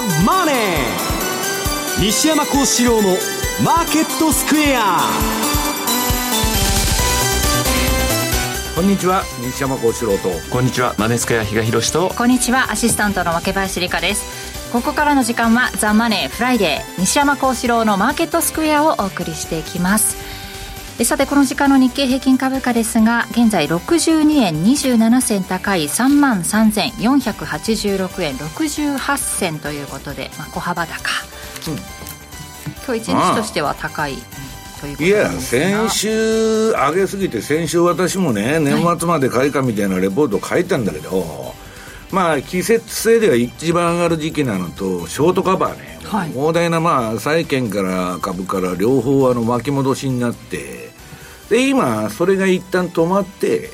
ザ・マネー」西山孝四郎の「マーケットスクエア」こんにちは西山孝四郎と。こんにちはマネースクエア比嘉宏と。こんにちはアシスタントの若林理香です。ここからの時間は「ザ・マネーフライデー西山孝四郎のマーケットスクエア」をお送りしていきますさてこの時間の日経平均株価ですが現在62円27銭高い3万3486円68銭ということで、まあ、小幅高、うん、今日一日としては高いといいや先週上げすぎて先週私もね年末まで買いかみたいなレポート書いたんだけど、はい、まあ季節性では一番上がる時期なのとショートカバーね、はい、膨大なまあ債券から株から両方あの巻き戻しになってで今それが一旦止まって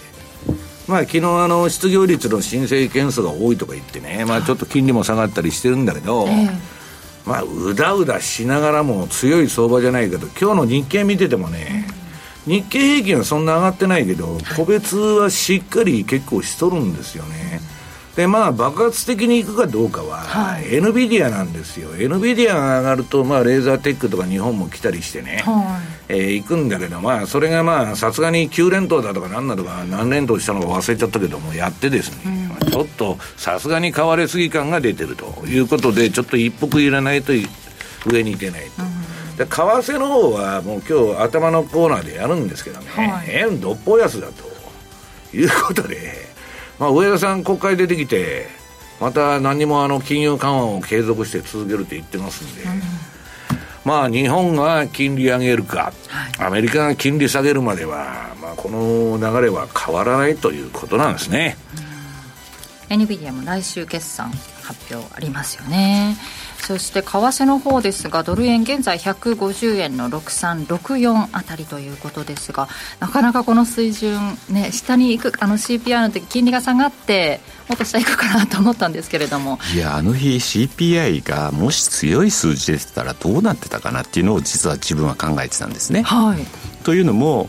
まあ昨日あの失業率の申請件数が多いとか言ってね、まあ、ちょっと金利も下がったりしてるんだけど、まあうだうだしながらも強い相場じゃないけど今日の日経見ててもね、日経平均はそんな上がってないけど個別はしっかり結構しとるんですよね。でまあ爆発的にいくかどうかは、はい、NVIDIA なんですよ。NVIDIA が上がると、まあ、レーザーテックとか日本も来たりしてね、はい、えー、行くんだけどまあそれがまあさすがに9連投だとか何だとか何連投したのか忘れちゃったけどもやってですね、うん、ちょっとさすがに買われすぎ感が出てるということでちょっと一服入れないと上に行けないと。うん。で為替の方はもう今日頭のコーナーでやるんですけどね、はい、円どっぽ安だということでまあ、上田さん、国会出てきて、また何もあの金融緩和を継続して続けるって言ってますんで、うん、まあ、日本が金利上げるか、はい、アメリカが金利下げるまでは、まあ、この流れは変わらないということなんですね。うん、エニビディアも来週決算発表ありますよね。そして為替の方ですがドル円現在150円の6364あたりということですがなかなかこの水準、ね、下に行くあの CPI の時金利が下がってもっと下行くかなと思ったんですけれどもいやあの日 CPI がもし強い数字でしたらどうなってたかなっていうのを実は自分は考えてたんですね。はい、というのも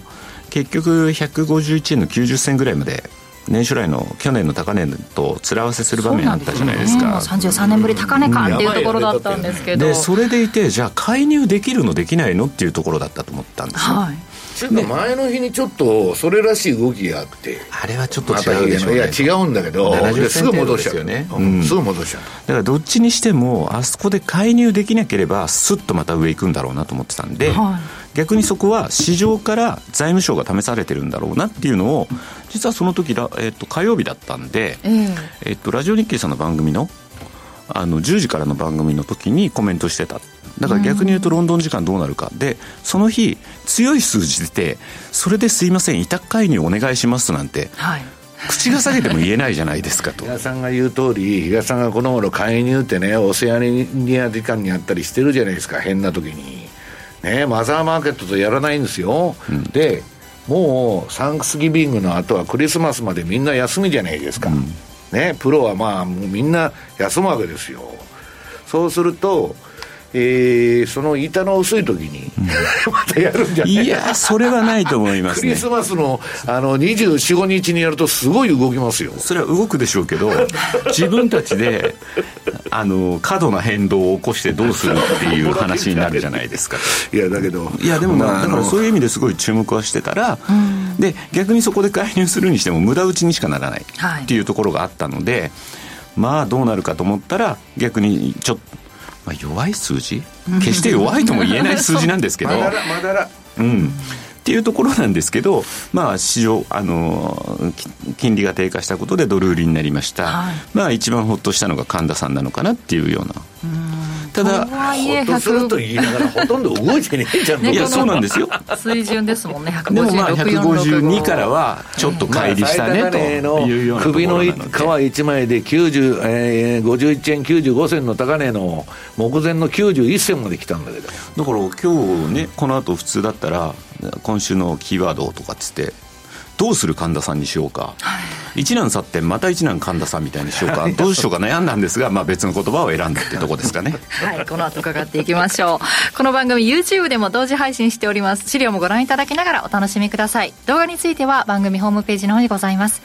結局151円の90銭ぐらいまで年初来の去年の高値と面合わせする場面あったじゃないですか。す、ね、33年ぶり高値かっていうところだったんですけど、でそれでいてじゃあ介入できるのできないのっていうところだったと思ったんですよ、はい前の日にちょっとそれらしい動きがあって。あれはちょっと違うでしょう、ね、いや違うんだけどすぐ戻しちゃう。よね、うん、すぐ戻しちゃう。だからどっちにしてもあそこで介入できなければスッとまた上行くんだろうなと思ってたんで、はい、逆にそこは市場から財務省が試されてるんだろうなっていうのを実はその時だ、えー、と火曜日だったんで、えー、えー、とラジオ日経さんの番組のあの10時からの番組の時にコメントしてただから逆に言うとロンドン時間どうなるか。でその日強い数字出てそれですいません委託介入お願いしますなんて、はい、口が下げても言えないじゃないですかと。比嘉さんが言う通り比嘉さんがこの頃介入ってねオセアニア時間にあったりしてるじゃないですか。変な時に。ねマザーマーケットとやらないんですよ、うん、でもうサンクスギビングの後はクリスマスまでみんな休みじゃないですか、うん、ねプロはまあもうみんな休むわけですよ。そうするとえー、その板の薄い時に、うん、またやるんじゃないいやそれはないと思います、ね、クリスマスのあの24、5日にやるとすごい動きますよ。それは動くでしょうけど 自分たちであの過度な変動を起こしてどうするっていう話になるじゃないですか。いやだけどいやでも、まあ、だからそういう意味ですごい注目はしてたら、で逆にそこで介入するにしても無駄打ちにしかならないっていうところがあったので、はいまあどうなるかと思ったら逆にちょっとまあ、弱い数字？決して弱いとも言えない数字なんですけど。まだらまだら。うんっていうところなんですけど、まあ、市場あの金利が低下したことでドル売りになりました、はい、まあ、一番ほっとしたのが神田さんなのかなっていうような。ただ、ほっとすると言いながら、ほとんど動いてねえじゃん、いや、そうなんですよ。水準ですもんね、150でもまあ、152からは、ちょっと乖離したね、というような首の皮1枚で90、えー、51円95銭の高値の目前の91銭まで来たんだけど。だから今日ね、この後普通だったら、今週のキーワードとかっつって、どうする神田さんにしようか、はい、一難去ってまた一難神田さんみたいにしようか。どうしようか悩んだんですが、まあ、別の言葉を選んだってとこですかね。はいこの後伺っていきましょう。この番組 YouTube でも同時配信しております。資料もご覧いただきながらお楽しみください。動画については番組ホームページの方にございます。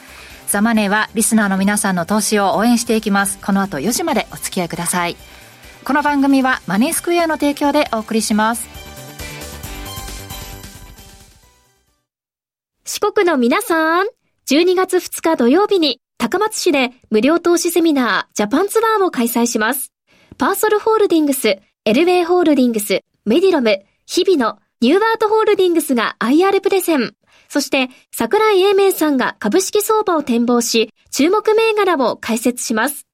ザマネーはリスナーの皆さんの投資を応援していきます。この後4時までお付き合いください。この番組はマネースクエアの提供でお送りします四国の皆さん12月2日土曜日に高松市で無料投資セミナージャパンツアーを開催します。パーソルホールディングス、エルウェイホールディングス、メディロム、日々のニューアートホールディングスが IR プレゼン。そして、桜井英明さんが株式相場を展望し、注目銘柄を解説します。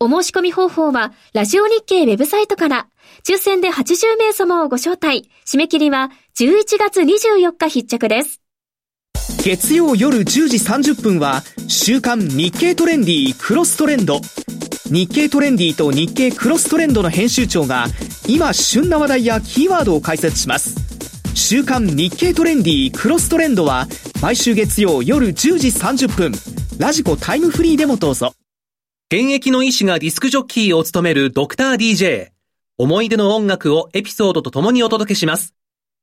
お申し込み方法は、ラジオ日経ウェブサイトから、抽選で80名様をご招待。締め切りは11月24日必着です。月曜夜10時30分は、週刊日経トレンディークロストレンド。日経トレンディーと日経クロストレンドの編集長が、今旬な話題やキーワードを解説します。週刊日経トレンディークロストレンドは、毎週月曜夜10時30分、ラジコタイムフリーでもどうぞ。現役の医師がディスクジョッキーを務めるドクター DJ。思い出の音楽をエピソードと共にお届けします。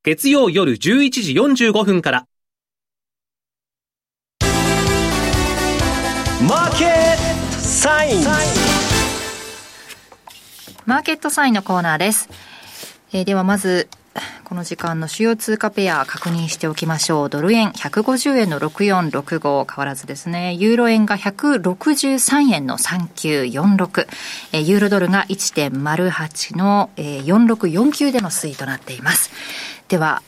月曜夜11時45分から。マーケットサインマーケットサインのコーナーです。えー、ではまず、この時間の主要通貨ペア確認しておきましょう。ドル円150円の6465変わらずですね。ユーロ円が163円の3946。えユーロドルが1.08の、え4649での推移となっています。では、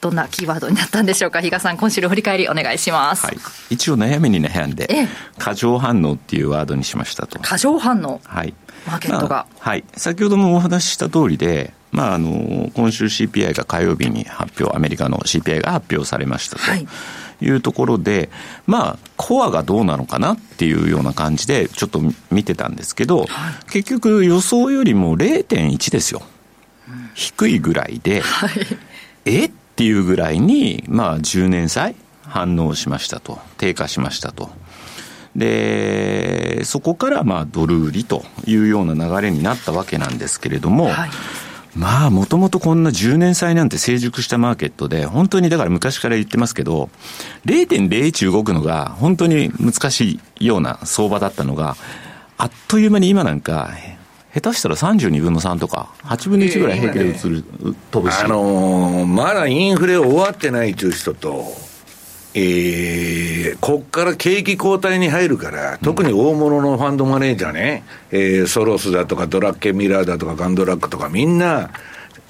どんなキーワードになったんでしょうか？比嘉さん今週の振り返りお願いします、はい、一応悩みに悩んで、過剰反応っていうワードにしましたと。過剰反応？はい。マーケットが、まあ、はい。先ほどもお話しした通りでまあ、あの今週 CPI が火曜日に発表、アメリカの CPI が発表されましたと。い。うところで、まあ、コアがどうなのかなっていうような感じで、ちょっと見てたんですけど、はい、結局、予想よりも0.1ですよ、うん、低いぐらいで、はい、え？っていうぐらいに、まあ、10年債、反応しましたと、低下しましたと。で、そこからまあドル売りというような流れになったわけなんですけれども、はいまあ、もともとこんな10年債なんて成熟したマーケットで、本当にだから昔から言ってますけど、0.01動くのが本当に難しいような相場だったのが、あっという間に今なんか、下手したら32分の3とか、8分の1ぐらい平気で移る、飛ぶし。あのー、まだインフレ終わってないという人と、えー、こっから景気後退に入るから、特に大物のファンドマネージャーね、うん、えー、ソロスだとかドラッケンミラーだとかガンドラックとかみんな、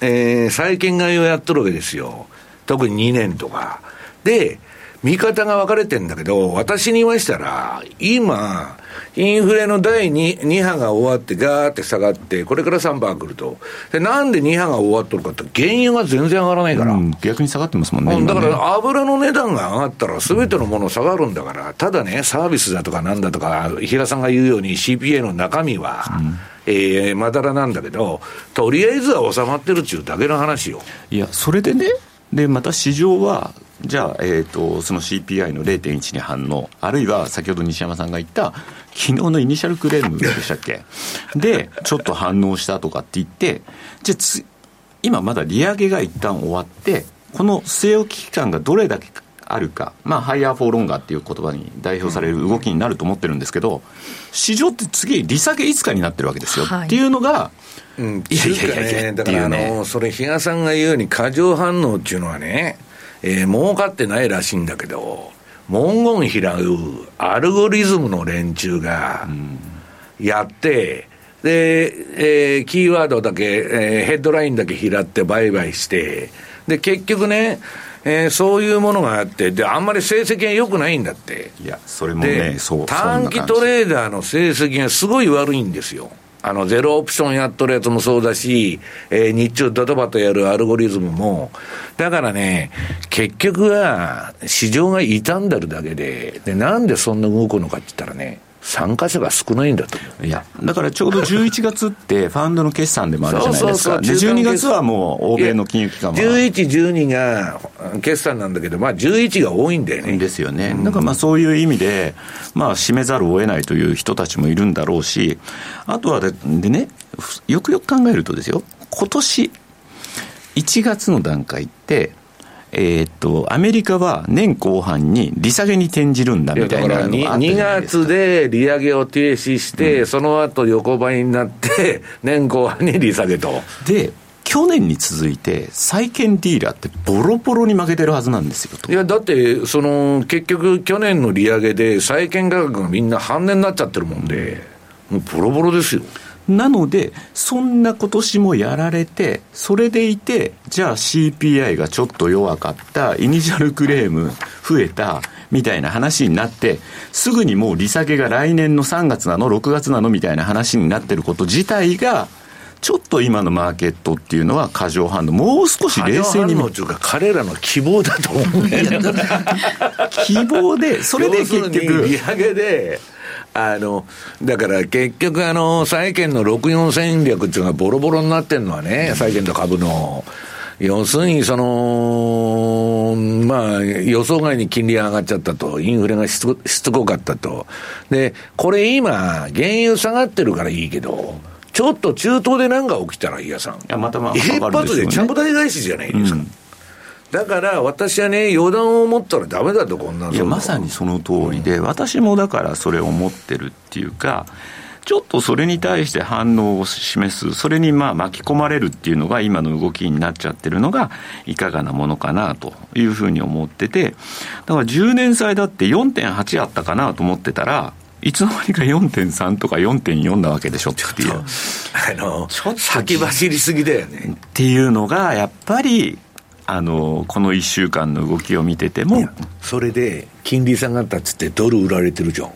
えー、債券買いをやっとるわけですよ。特に2年とか。で、見方が分かれてんだけど、私に言わしたら、今、インフレの第 2, 2波が終わってガーって下がって、これから3波来ると。で、なんで2波が終わっとるかって、原油が全然上がらないから。うん、逆に下がってますもんね。だから油の値段が上がったら、すべてのもの下がるんだから、ただね、サービスだとかなんだとか、平さんが言うように CPA の中身は、うんえー、まだらなんだけど、とりあえずは収まってるっちゅうだけの話よ。いや、それでね、で、また市場は、じゃあ、えーと、その CPI の0.1に反応、あるいは先ほど西山さんが言った、昨日の initial claim でしたっけ、で、ちょっと反応したとかって言って、じゃあ今まだ利上げが一旦終わって、この据え置き期間がどれだけあるか、まあ、 higher for longer っていう言葉に代表される動きになると思ってるんですけど、市場って次、利下げいつかになってるわけですよ、はい、っていうのが、うん、いやいやいやいや、だからあの、それ、比嘉さんが言うように、過剰反応っていうのはね、えー、儲かってないらしいんだけど、文言拾うアルゴリズムの連中がやって、で、えー、キーワードだけ、えー、ヘッドラインだけ拾って売買して、で、結局ね、えー、そういうものがあって、で、あんまり成績が良くないんだって。いや、それもね、そう。短期トレーダーの成績がすごい悪いんですよ。あの、ゼロオプションやっとるやつもそうだし、えー、日中ドドバとやるアルゴリズムも、だからね、結局は市場が傷んでるだけで、で、なんでそんな動くのかって言ったらね、参加者が少ないんだといや、だからちょうど11月って、ファンドの決算でもあるじゃないですか、そうそうそうで12月。はもう、欧米の金融機関は。11、12が決算なんだけど、まあ、11が多いんだよね。ですよね、うん、だからまあそういう意味で、まあ、締めざるを得ないという人たちもいるんだろうし、あとはででね、よくよく考えるとですよ、今年1月の段階って、えー、っと、アメリカは年後半に利下げに転じるんだみたいなのがあった2月で利上げを停止して、うん、その後横ばいになって、年後半に利下げと。で、去年に続いて、債券ディーラーってボロボロに負けてるはずなんですよいや、だって、その、結局、去年の利上げで、債券価格がみんな半値になっちゃってるもんで、もうボロボロですよ。なので、そんな今年もやられて、それでいて、じゃあ CPI がちょっと弱かった、 initial claim 増えた、みたいな話になって、すぐにもう利下げが来年の3月なの、6月なのみたいな話になってること自体が、ちょっと今のマーケットっていうのは過剰反応、もう少し冷静に。過剰反応彼らの希望だと思うね。希望で、それで結局。利上げで、あの、だから結局あの、債券の64戦略っていうのがボロボロになってるのはね、債券と株の。要するに、その、まあ、予想外に金利が上がっちゃったと、インフレがしつこかったと。で、これ今、原油下がってるからいいけど、ちょっと中東で何が起きたら、いやさん。いや、またまあ、一発でちゃんと大返しじゃないですか。うんだから私はね、予断を持ったらだめだと、こんないや、まさにその通りで、私もだからそれを思ってるっていうか、ちょっとそれに対して反応を示す、それにまあ巻き込まれるっていうのが今の動きになっちゃってるのが、いかがなものかなというふうに思ってて、だから10年債だって4.8あったかなと思ってたら、いつの間にか4.3とか4.4なわけでしょっていう。あの、先走りすぎだよね。っていうのが、やっぱり、あのこの1週間の動きを見てても。それで金利下がったっつってドル売られてるじゃん。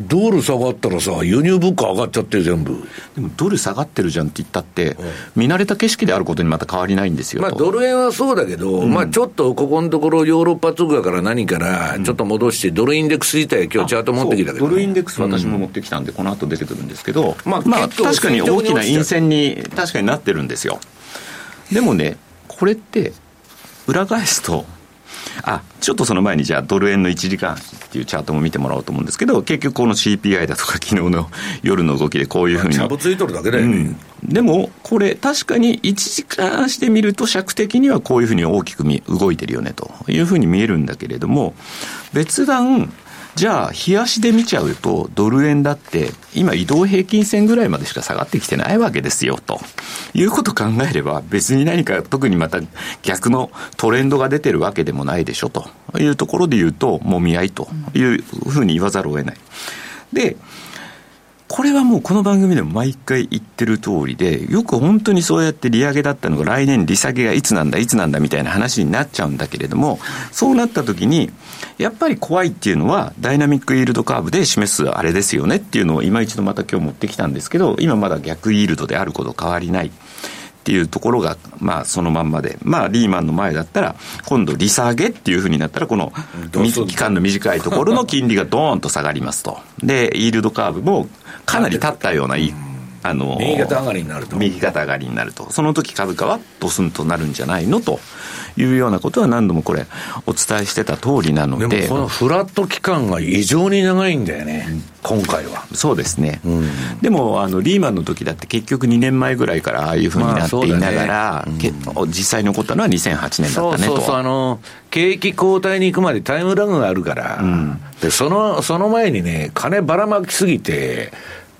ドル下がったらさ、輸入物価上がっちゃって全部。でもドル下がってるじゃんって言ったって、うん、見慣れた景色であることにまた変わりないんですよ。まあドル円はそうだけど、うん、まあちょっとここのところヨーロッパ通貨から何からちょっと戻して、ドルインデックス自体今日チャート持ってきたけど、ね、ドルインデックス私も持ってきたんで、この後出てくるんですけど、まあ、まあ、確かに大きな陰線に確かになってるんですよ。でもね、これって裏返すと、あちょっとその前にじゃあドル円の1時間っていうチャートも見てもらおうと思うんですけど結局この CPI だとか昨日の夜の動きでこういうふうに、まあ、ついとるだけだよね、うん、でもこれ確かに1時間してみると尺的にはこういうふうに大きく動いてるよねというふうに見えるんだけれども別段じゃあ、冷やしで見ちゃうと、ドル円だって、今移動平均線ぐらいまでしか下がってきてないわけですよ、ということ考えれば、別に何か特にまた逆のトレンドが出てるわけでもないでしょ、というところで言うと、もみ合いというふうに言わざるを得ない。で、これはもうこの番組でも毎回言ってる通りで、よく本当にそうやって利上げだったのが来年利下げがいつなんだ、いつなんだみたいな話になっちゃうんだけれども、そうなった時に、やっぱり怖いっていうのは、ダイナミックイールドカーブで示すあれですよねっていうのを今一度また今日持ってきたんですけど、今まだ逆イールドであること変わりない。っていうところが、まあ、そのまんまで、まあ、リーマンの前だったら、今度、利下げっていうふうになったら、この期間の短いところの金利がドーンと下がりますと。で、イールドカーブもかなり立ったような、あの右肩上がりになると。右肩上がりになると。その時株価はドスンとなるんじゃないの？というようなことは何度もこれ、お伝えしてた通りなので。でもこのフラット期間が異常に長いんだよね、今回は。そうですね。うん、でも、あの、リーマンの時だって結局2年前ぐらいからああいうふうになっていながら、まあねうん、実際に起こったのは2008年だったねと。そうそうあの、景気後退に行くまでタイムラグがあるから、うん、で、その、その前にね、金ばらまきすぎて、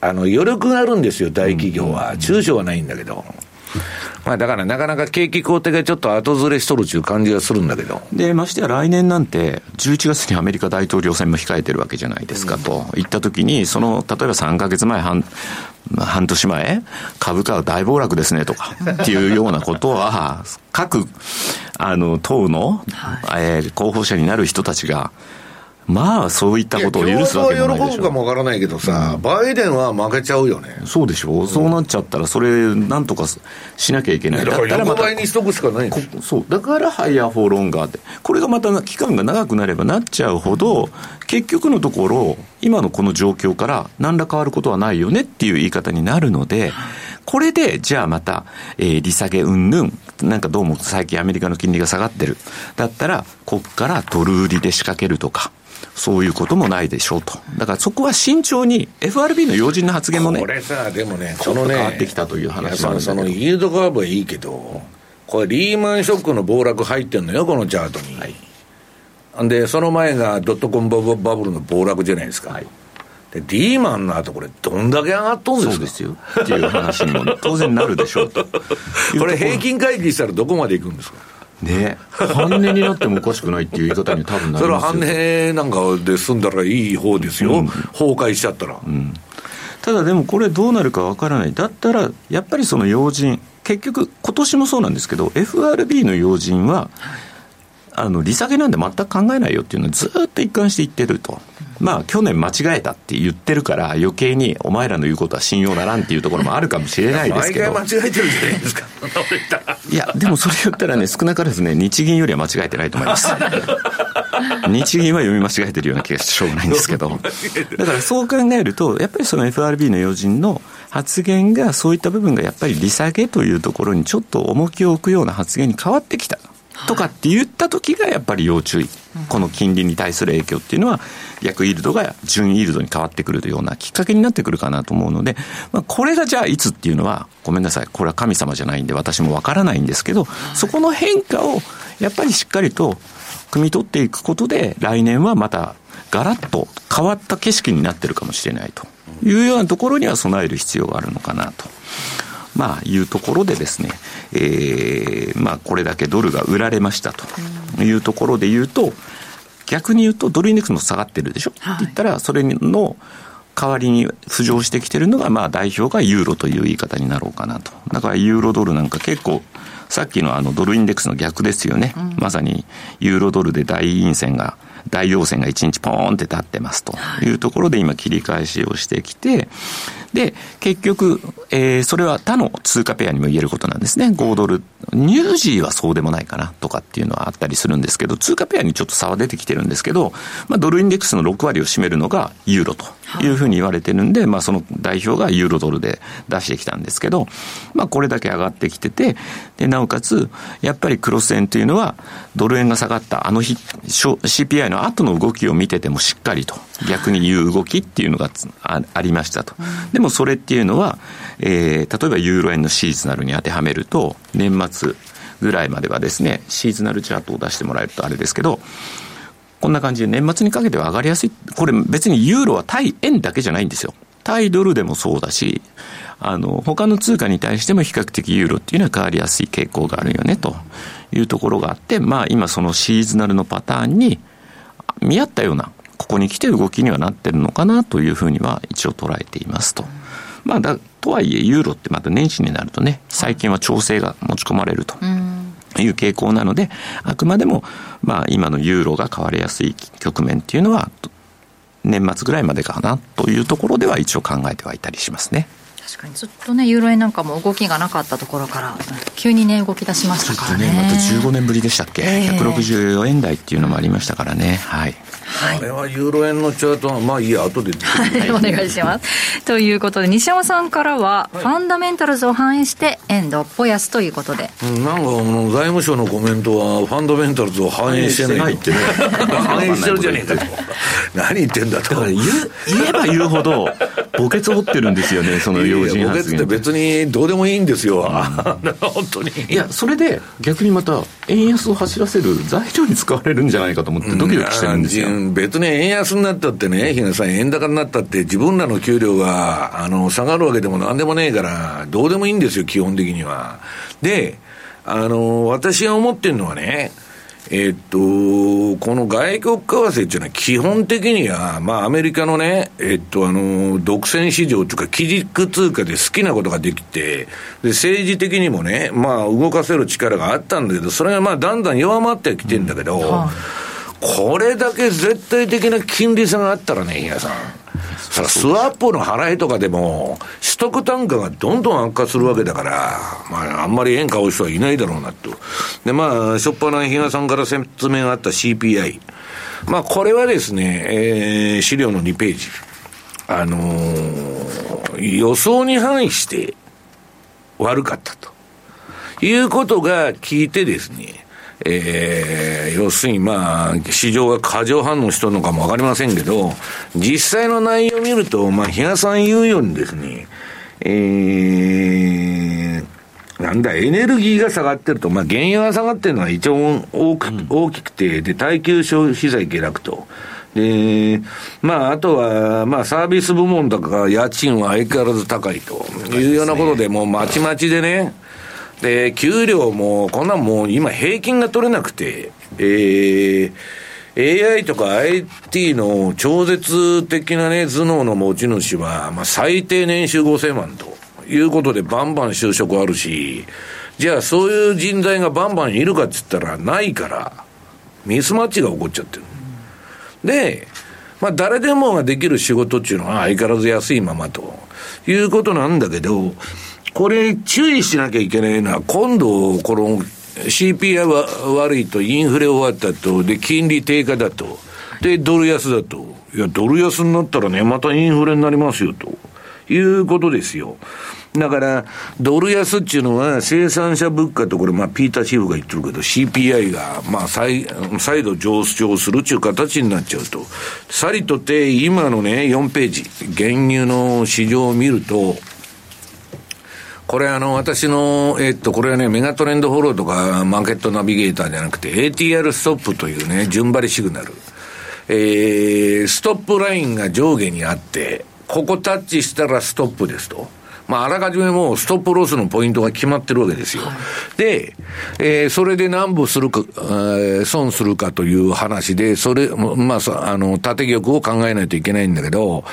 あの余力があるんですよ、大企業は、中小はないんだけど。まあ、だからなかなか景気後退がちょっと後ずれしとるっていう感じがするんだけど。で、ましてや来年なんて、11月にアメリカ大統領選も控えてるわけじゃないですかと、言ったときに、その、例えば3か月前、半、半年前、株価は大暴落ですねとか、っていうようなことは、各、あの、党の、はい、えー、候補者になる人たちが、まあ、そういったことを許すわけもないでしょ。喜ぶかもわからないけどさ、うん、バイデンは負けちゃうよね。そうでしょ、うん、そうなっちゃったら、それ、なんとかしなきゃいけない。だから横ばいにしとくしかないそう。だから、 higher for longer って。これがまた期間が長くなればなっちゃうほど、結局のところ、今のこの状況から何ら変わることはないよねっていう言い方になるので、これで、じゃあまた、えー、利下げうんぬん、なんかどうも最近アメリカの金利が下がってる。だったら、こっからドル売りで仕掛けるとか、そういうこともないでしょうと。だからそこは慎重に、FRB の要人の発言もね、これさ、でもね、そのね、変わってきたという話もあるそのイールドカーブはいいけど、これリーマンショックの暴落入ってんのよ、このチャートに。はい、で、その前がドットコムバブルの暴落じゃないですか。はいで、リーマンの後、これ、どんだけ上がっとんですか？そうですよ。っていう話にも当然なるでしょうと。これ、平均回帰したらどこまでいくんですか？ね。半値になってもおかしくないっていう言い方に多分なりますよ。それは半値なんかで済んだらいい方ですよ、うん、崩壊しちゃったら。うん。ただでもこれどうなるかわからない。だったら、やっぱりその要人、結局、今年もそうなんですけど、FRB の要人は、あの利下げなんで全く考えないよっていうのをずっと一貫して言ってると。まあ、去年間違えたって言ってるから、余計にお前らの言うことは信用ならんっていうところもあるかもしれないですけど。間違えてるじゃないですか。いや、でもそれ言ったらね、少なからずね、日銀よりは間違えてないと思います。日銀は読み間違えてるような気がしてしょうがないんですけど。だからそう考えると、やっぱりその FRB の要人の発言が、そういった部分がやっぱり利下げというところにちょっと重きを置くような発言に変わってきた。とかって言った時がやっぱり要注意、この金利に対する影響っていうのは、逆イールドが純イールドに変わってくるようなきっかけになってくるかなと思うので、まあ、これがじゃあいつっていうのは、ごめんなさい、これは神様じゃないんで、私もわからないんですけど、そこの変化をやっぱりしっかりと汲み取っていくことで、来年はまたガラッと変わった景色になってるかもしれないというようなところには備える必要があるのかなと。まあ、いうところでですね、えー、まあ、これだけドルが売られましたというところで言うと、逆に言うと、ドルインデックスも下がってるでしょ、はい、って言ったら、それの代わりに浮上してきてるのが、まあ、代表がユーロという言い方になろうかなと。だから、ユーロドルなんか結構、さっきのあのドルインデックスの逆ですよね。うん、まさに、ユーロドルで大陰線が大陽線が1日ポーンって立ってますというところで今切り返しをしてきて、で、結局、えー、それは他の通貨ペアにも言えることなんですね。5ドル。ニュージーはそうでもないかなとかっていうのはあったりするんですけど、通貨ペアにちょっと差は出てきてるんですけど、まあ、ドルインデックスの6割を占めるのがユーロというふうに言われてるんで、まあ、その代表がユーロドルで出してきたんですけど、まあ、これだけ上がってきてて、で、なおかつ、やっぱりクロス円というのは、ドル円が下がったあの日、CPI の後の動きを見ててもしっかりと、逆に言う動きっていうのがありましたと。でもそれっていうのは、えー、例えばユーロ円のシーズナルに当てはめると、年末ぐらいまではですね、シーズナルチャートを出してもらえるとあれですけど、こんな感じで年末にかけては上がりやすい。これ別にユーロは対円だけじゃないんですよ。対ドルでもそうだし、あの、他の通貨に対しても比較的ユーロっていうのは変わりやすい傾向があるよね、というところがあって、まあ今そのシーズナルのパターンに見合ったような、ここに来て動きにはなってるのかなというふうには一応捉えていますと。まあだ、とはいえユーロってまた年始になるとね、最近は調整が持ち込まれると。いう傾向なので、あくまでも、まあ、今のユーロが変わりやすい局面っていうのは、年末ぐらいまでかなというところでは一応考えてはいたりしますね。確かにずっとねユーロ円なんかも動きがなかったところから急にね動き出しましたからね。ねまた15年ぶりでしたっけ、えー、164円台っていうのもありましたからね。はい。はい、あれはユーロ円のチャートは、まあいいや、後で、はい、お願いします。ということで、西山さんからは、ファンダメンタルズを反映して、円どっぽ安ということで。うん、なんか、あの財務省のコメントは、ファンダメンタルズを反映してないってね、反映してるじゃねえかと。何言ってんだと。だから言言えば言うほど、墓穴掘ってるんですよね、その要人発言。って別にどうでもいいんですよ、うん、本当に。いや、それで逆にまた、円安を走らせる材料に使われるんじゃないかと思って、ドキドキしてるんですよ。別に円安になったってね、日賀さん、円高になったって、自分らの給料があの下がるわけでもなんでもねえから、どうでもいいんですよ、基本的には。で、あの、私が思ってるのはね、えっと、この外国為替っていうのは基本的には、まあアメリカのね、えっと、あの、独占市場というか基軸通貨で好きなことができて、で、政治的にもね、まあ動かせる力があったんだけど、それがまあだんだん弱まってきてるんだけど、うんはあこれだけ絶対的な金利差があったらね、皆さん。それスワップの払いとかでも、取得単価がどんどん悪化するわけだから、まあ、あんまり円買う人はいないだろうなと。で、まあ、しょっぱな比嘉さんから説明があった CPI。まあ、これはですね、えー、資料の2ページ。あのー、予想に反して悪かったと。いうことが聞いてですね、えー、要するにまあ、市場が過剰反応しとるのかもわかりませんけど、実際の内容を見ると、まあ、比嘉さん言うようにですね、えー、なんだ、エネルギーが下がってると、まあ、原油が下がってるのは一応大く、大きくて、で、耐久消費財下落と。で、まあ、あとは、まあ、サービス部門とか家賃は相変わらず高いというようなことで、もうまちまちでね、で、給料も、こんなんもう今平均が取れなくて、えー、AI とか IT の超絶的なね、頭脳の持ち主は、まあ、最低年収5000万と。いうことでバンバン就職あるし、じゃあそういう人材がバンバンいるかっつったらないから、ミスマッチが起こっちゃってる。で、まあ誰でもができる仕事っていうのは相変わらず安いままということなんだけど、これ注意しなきゃいけないのは、今度、この CPI は悪いと、インフレ終わったと、で、金利低下だと、で、ドル安だと。いや、ドル安になったらね、またインフレになりますよと。いうことですよ。だから、ドル安っていうのは生産者物価とこれ、まあ、ピーターシーフが言ってるけど、CPI が、まあ、再、再度上昇するっていう形になっちゃうと。さりとて、今のね、4ページ、原油の市場を見ると、これあの、私の、えっと、これはね、メガトレンドフォローとか、マーケットナビゲーターじゃなくて、ATR ストップというね、順張りシグナル。えー、ストップラインが上下にあって、ここタッチしたらストップですと。まあ、あらかじめもうストップロスのポイントが決まってるわけですよ。はい、で、えー、それで何歩するか、えー、損するかという話で、それ、まあ、あの、縦玉を考えないといけないんだけど、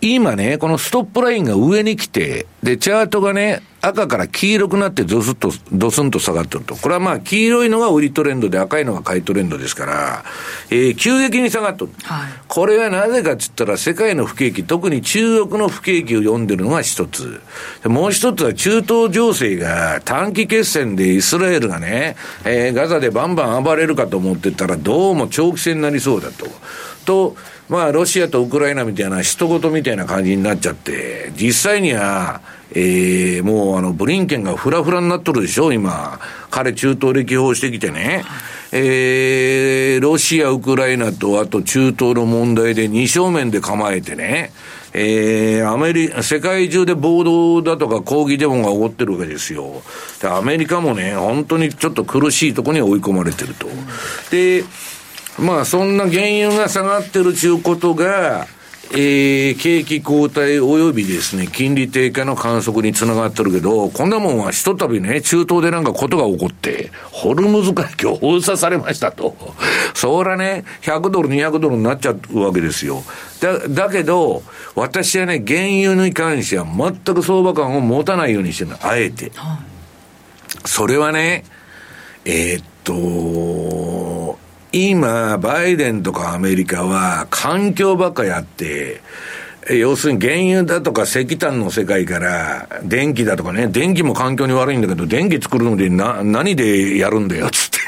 今ね、このストップラインが上に来て、で、チャートがね、赤から黄色くなってドスッと、ドスンと下がってると。これはまあ、黄色いのが売りトレンドで赤いのが買いトレンドですから、えー、急激に下がってる。はい、これはなぜかって言ったら、世界の不景気、特に中国の不景気を読んでるのが一つ。もう一つは中東情勢が短期決戦でイスラエルがね、えー、ガザでバンバン暴れるかと思ってたら、どうも長期戦になりそうだと。と、まあ、ロシアとウクライナみたいな人事みたいな感じになっちゃって、実際には、えー、もうあの、ブリンケンがフラフラになっとるでしょ、今。彼中東歴訪してきてね。えー、ロシア、ウクライナと、あと中東の問題で二正面で構えてね。えー、アメリカ、世界中で暴動だとか抗議デモが起こってるわけですよ。で、アメリカもね、本当にちょっと苦しいところに追い込まれてると。で、まあ、そんな原油が下がってるちゅうことが、えー、景気後退及びですね、金利低下の観測につながってるけど、こんなもんはひとたびね、中東でなんかことが起こって、ホルムズ海峡封鎖されましたと。そらね、100ドル、200ドルになっちゃうわけですよ。だ、だけど、私はね、原油に関しては全く相場感を持たないようにしてるの、あえて。それはね、えー、っと、今、バイデンとかアメリカは環境ばっかやって、要するに原油だとか石炭の世界から電気だとかね、電気も環境に悪いんだけど、電気作るのでな、何でやるんだよ、つって。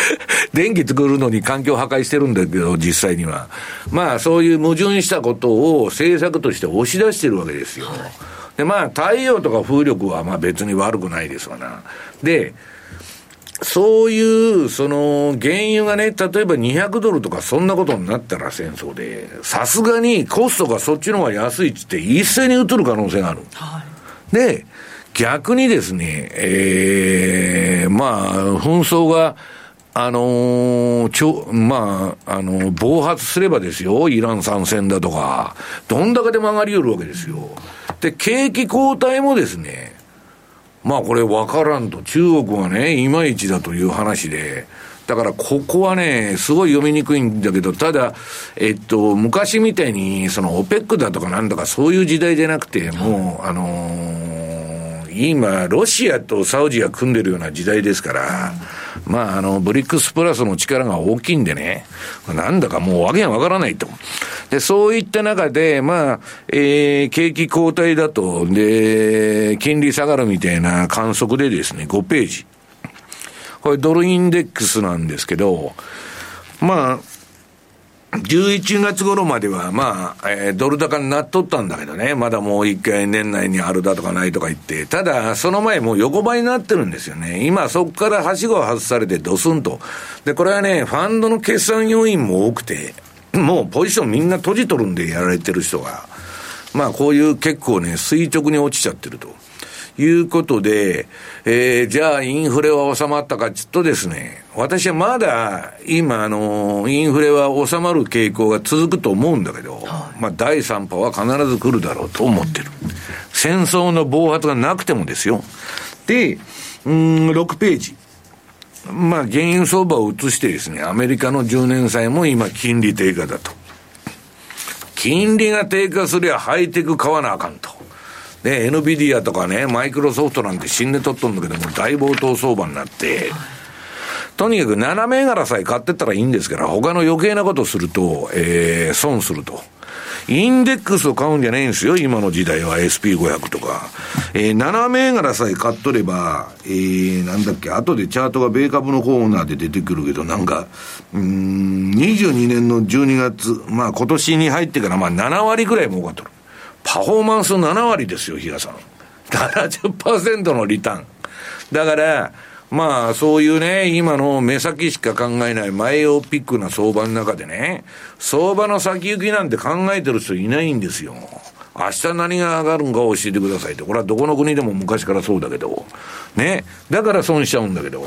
電気作るのに環境破壊してるんだけど、実際には。まあ、そういう矛盾したことを政策として押し出してるわけですよ。で、まあ、太陽とか風力はまあ別に悪くないですわな。で、そういう、その、原油がね、例えば200ドルとかそんなことになったら戦争で、さすがにコストがそっちの方が安いっつって一斉に移る可能性がある。はい、で、逆にですね、ええー、まあ、紛争が、あのー、ちょ、まあ、あのー、暴発すればですよ、イラン参戦だとか、どんだけでも上がりよるわけですよ。で、景気後退もですね、まあこれ分からんと、中国がね、いまいちだという話で、だからここはね、すごい読みにくいんだけど、ただ、えっと、昔みたいに、その OPEC だとかなんだかそういう時代じゃなくて、もう、あのー、今、ロシアとサウジが組んでるような時代ですから、まあ、あの、ブリックスプラスの力が大きいんでね、なんだかもうわけがわからないと。で、そういった中で、まあ、えー、景気後退だと、で、金利下がるみたいな観測でですね、5ページ。これドルインデックスなんですけど、まあ、11月頃までは、まあ、えー、ドル高になっとったんだけどね、まだもう一回年内にあるだとかないとか言って、ただ、その前もう横ばいになってるんですよね。今、そこからはしごを外されてドスンと。で、これはね、ファンドの決算要因も多くて、もうポジションみんな閉じとるんでやられてる人が。まあ、こういう結構ね、垂直に落ちちゃってると。いうことで、えー、じゃあインフレは収まったかちょっとですね、私はまだ今、あの、インフレは収まる傾向が続くと思うんだけど、はい、まあ第3波は必ず来るだろうと思ってる。戦争の暴発がなくてもですよ。で、うん、6ページ。まあ、原油相場を移してですね、アメリカの10年債も今、金利低下だと。金利が低下すりゃハイテク買わなあかんと。で、NVIDIA とかね、マイクロソフトなんて死んで取っとんだけども、大暴騰相場になって、とにかく7銘柄さえ買ってったらいいんですから、他の余計なことすると、えー、損すると。インデックスを買うんじゃないんですよ、今の時代は SP500 とか。えー、7銘柄さえ買っとれば、えー、なんだっけ、後でチャートが米株のコーナーで出てくるけど、なんか、うん、22年の12月、まあ今年に入ってからまあ7割ぐらい儲かっとる。パフォーマンス7割ですよ、比嘉さん。70%のリターン。だから、まあ、そういうね、今の目先しか考えない前オピックな相場の中でね、相場の先行きなんて考えてる人いないんですよ。明日何が上がるんか教えてくださいって。これはどこの国でも昔からそうだけど。ね。だから損しちゃうんだけど。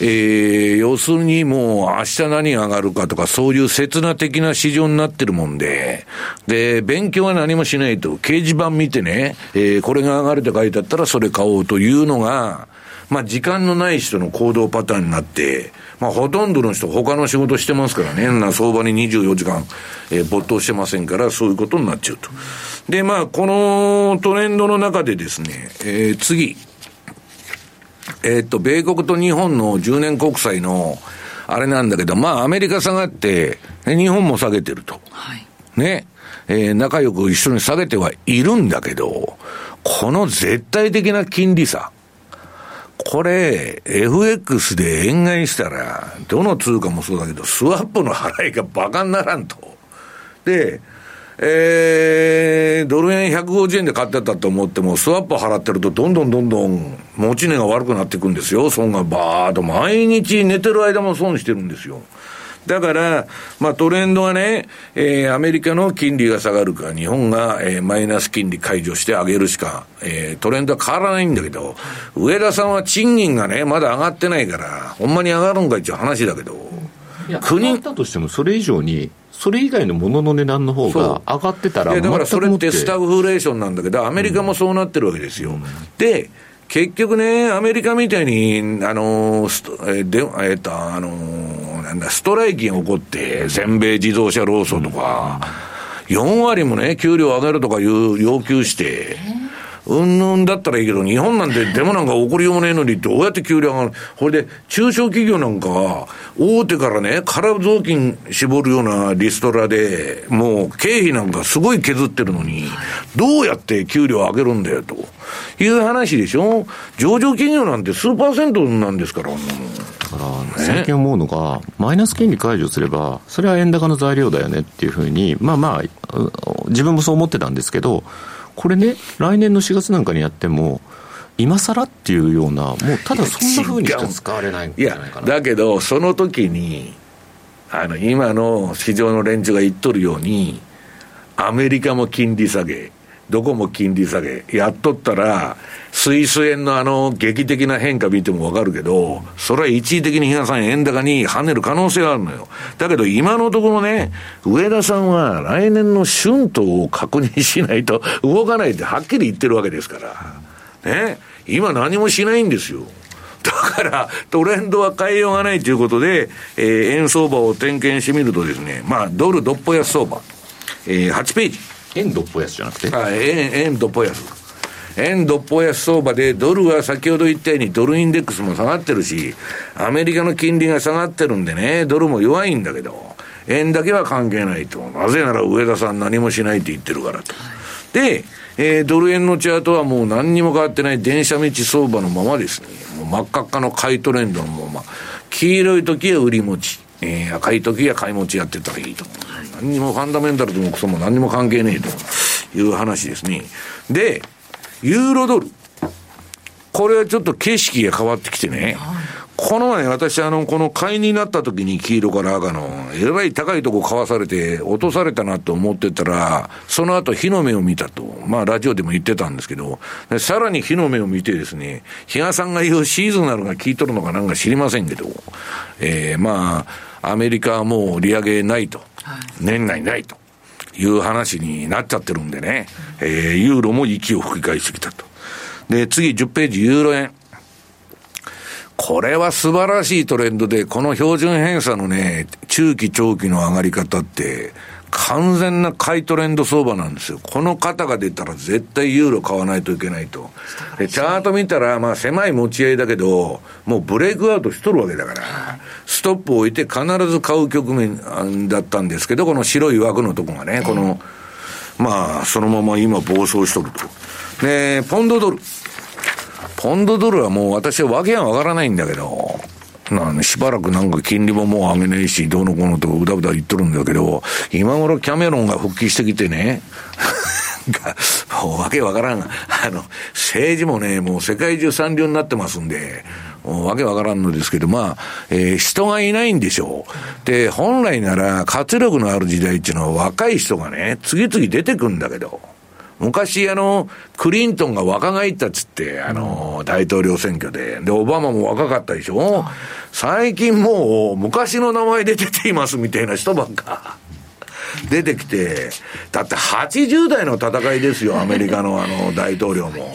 えー、要するにもう明日何が上がるかとかそういう刹那的な市場になってるもんで、で、勉強は何もしないと、掲示板見てね、えー、これが上がるって書いてあったらそれ買おうというのが、まあ、時間のない人の行動パターンになって、まあ、ほとんどの人、他の仕事してますからね、な相場に24時間、えー、没頭してませんから、そういうことになっちゃうと。で、まあ、このトレンドの中でですね、えー、次、えー、っと、米国と日本の10年国債の、あれなんだけど、まあ、アメリカ下がって、日本も下げてると。はい、ね。えー、仲良く一緒に下げてはいるんだけど、この絶対的な金利差。これ、FX で円買いしたら、どの通貨もそうだけど、スワップの払いがバカにならんと。で、えー、ドル円150円で買ってたと思っても、スワップ払ってると、どんどんどんどん持ち値が悪くなっていくんですよ。損がバーっと。毎日寝てる間も損してるんですよ。だから、まあトレンドはね、えー、アメリカの金利が下がるか、日本が、えー、マイナス金利解除して上げるしか、えー、トレンドは変わらないんだけど、上田さんは賃金がね、まだ上がってないから、ほんまに上がるんかいっていう話だけど、国。上がったとしても、それ以上に、それ以外のものの値段の方が上がってたら、だからそれってスタグフレーションなんだけど、アメリカもそうなってるわけですよ。うん、で、結局ね、アメリカみたいに、あの、えで、えっと、あの、なんだ、ストライキが起こって、全米自動車労組とか、4割もね、給料上げるとかいう要求して、うんぬんだったらいいけど、日本なんてデモなんか起こりようもねえのに、どうやって給料上がる？これで、中小企業なんか、大手からね、空雑巾絞るようなリストラで、もう経費なんかすごい削ってるのに、どうやって給料上げるんだよ、と。いう話でしょ？上場企業なんて数パーセントなんですから、だから最近思うのが、マイナス金利解除すれば、それは円高の材料だよねっていうふうに、まあまあ、自分もそう思ってたんですけど、これね、来年の4月なんかにやっても、今更っていうような、もうただそんなふうにしか使われないんじゃないかな。だけど、その時に、あの、今の市場の連中が言っとるように、アメリカも金利下げ、どこも金利下げ、やっとったら、スイス円のあの劇的な変化見てもわかるけど、それは一時的に皆さん円高に跳ねる可能性があるのよ。だけど今のところね、上田さんは来年の春闘を確認しないと動かないってはっきり言ってるわけですから。ね。今何もしないんですよ。だから、トレンドは変えようがないということで、えー、円相場を点検してみるとですね、まあ、ドルどっぽ安相場、えー、8ページ。円どっぽ安じゃなくて？はい、円、円どっぽ安。円どっぽ安相場で、ドルは先ほど言ったようにドルインデックスも下がってるし、アメリカの金利が下がってるんでね、ドルも弱いんだけど、円だけは関係ないと。なぜなら上田さん何もしないって言ってるからと。で、えー、ドル円のチャートはもう何にも変わってない電車道相場のままですね。もう真っ赤っかの買いトレンドのまま。黄色い時は売り持ち。えー、赤い時は買い持ちやってたらいいと。何にもファンダメンタルともクソも何にも関係ねえという話ですね。で、ユーロドル。これはちょっと景色が変わってきてね。この前私あの、この買いになった時に黄色から赤の、えらい高いとこ買わされて落とされたなと思ってたら、その後火の目を見たと。まあラジオでも言ってたんですけど、さらに火の目を見てですね、比嘉さんが言うシーズナルが効いとるのかなんか知りませんけど、えー、まあ、アメリカはもう利上げないと。年内ないと。いう話になっちゃってるんでね、えー、ユーロも息を吹き返してきたと。で、次10ページ、ユーロ円。これは素晴らしいトレンドで、この標準偏差のね、中期長期の上がり方って、完全な買いトレンド相場なんですよ。この方が出たら絶対ユーロ買わないといけないと。で、チャート見たら、まあ狭い持ち合いだけど、もうブレイクアウトしとるわけだから、ストップを置いて必ず買う局面だったんですけど、この白い枠のとこがね、この、まあ、そのまま今暴走しとると。で、ポンドドル。ポンドドルはもう私はわけがわからないんだけど、なしばらくなんか金利ももう上げねえし、どうのこうのとうだうだ言っとるんだけど、今頃キャメロンが復帰してきてね、もうわけわからん。あの、政治もね、もう世界中三流になってますんで、もうわけわからんのですけど、まあ、えー、人がいないんでしょう。で、本来なら活力のある時代っていうのは若い人がね、次々出てくんだけど、昔、あの、クリントンが若返ったっつって、あの、大統領選挙で。で、オバマも若かったでしょ？最近もう、昔の名前で出ていますみたいな人ばっか。出てきて、だって80代の戦いですよ、アメリカのあの大統領も。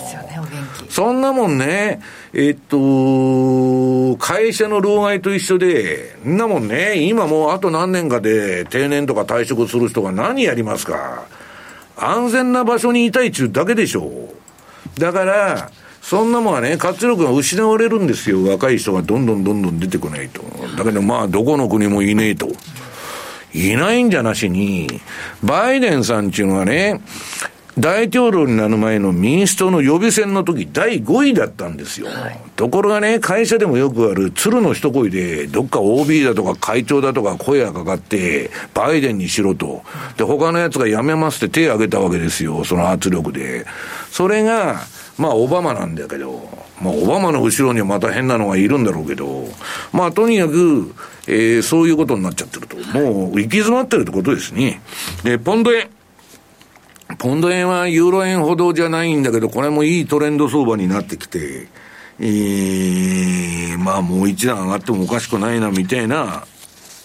そんなもんね、えっと、会社の老害と一緒で、んなもんね、今もうあと何年かで定年とか退職する人が何やりますか。安全な場所にいたいっちゅうだけでしょう。だから、そんなもんはね、活力が失われるんですよ。若い人がどんどんどんどん出てこないと。だけどまあ、どこの国もいねえと。いないんじゃなしに、バイデンさんっていうのはね、大統領になる前の民主党の予備選の時、第5位だったんですよ。はい、ところがね、会社でもよくある鶴の一声で、どっか OB だとか会長だとか声がかかって、バイデンにしろと。で、他のやつが辞めますって手を挙げたわけですよ、その圧力で。それが、まあ、オバマなんだけど、まあ、オバマの後ろにはまた変なのがいるんだろうけど、まあ、とにかく、えー、そういうことになっちゃってると。もう、行き詰まってるってことですね。で、ポンド円。ポンド円はユーロ円ほどじゃないんだけど、これもいいトレンド相場になってきて、えー、まあもう一段上がってもおかしくないな、みたいな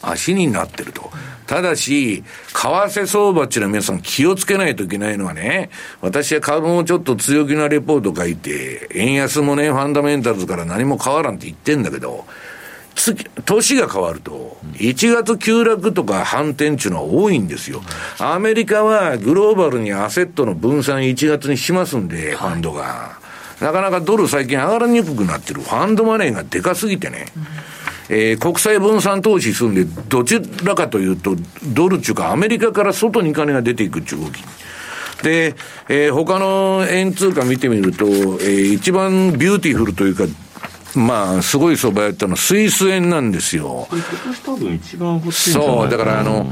足になってると。ただし、為替相場っていうのは皆さん気をつけないといけないのはね、私は株もちょっと強気なレポート書いて、円安もね、ファンダメンタルズから何も変わらんって言ってんだけど、年が変わると、1月急落とか反転っていうのは多いんですよ。アメリカはグローバルにアセットの分散1月にしますんで、ファンドが。なかなかドル最近上がりにくくなってる。ファンドマネーがでかすぎてね。えー、国際分散投資するんで、どちらかというと、ドルっていうかアメリカから外に金が出ていくっていう動き。で、えー、他の円通貨見てみると、えー、一番ビューティフルというか、まあ、すごい相場やったのはスイス円なんですよ。そう、だからあの、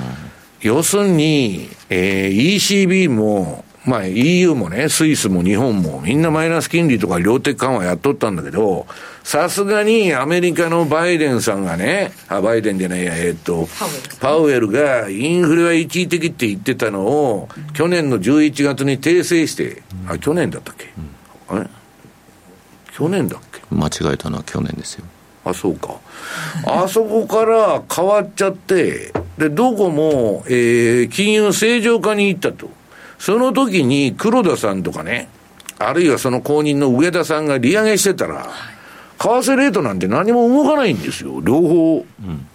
要するに、えー、ECB も、まあ EU もね、スイスも日本もみんなマイナス金利とか量的緩和やっとったんだけど、さすがにアメリカのバイデンさんがね、あ、バイデンじゃないや、えー、っと、パウエルがインフレは一時的って言ってたのを、去年の11月に訂正して、あ、去年だったっけ、うん、あれ？去年だっけ？間違えたのは去年ですよ。あ、そうか。あそこから変わっちゃって、で、どこも、えー、金融正常化に行ったと。その時に黒田さんとかね、あるいはその後任の上田さんが利上げしてたら、為替レートなんて何も動かないんですよ。両方、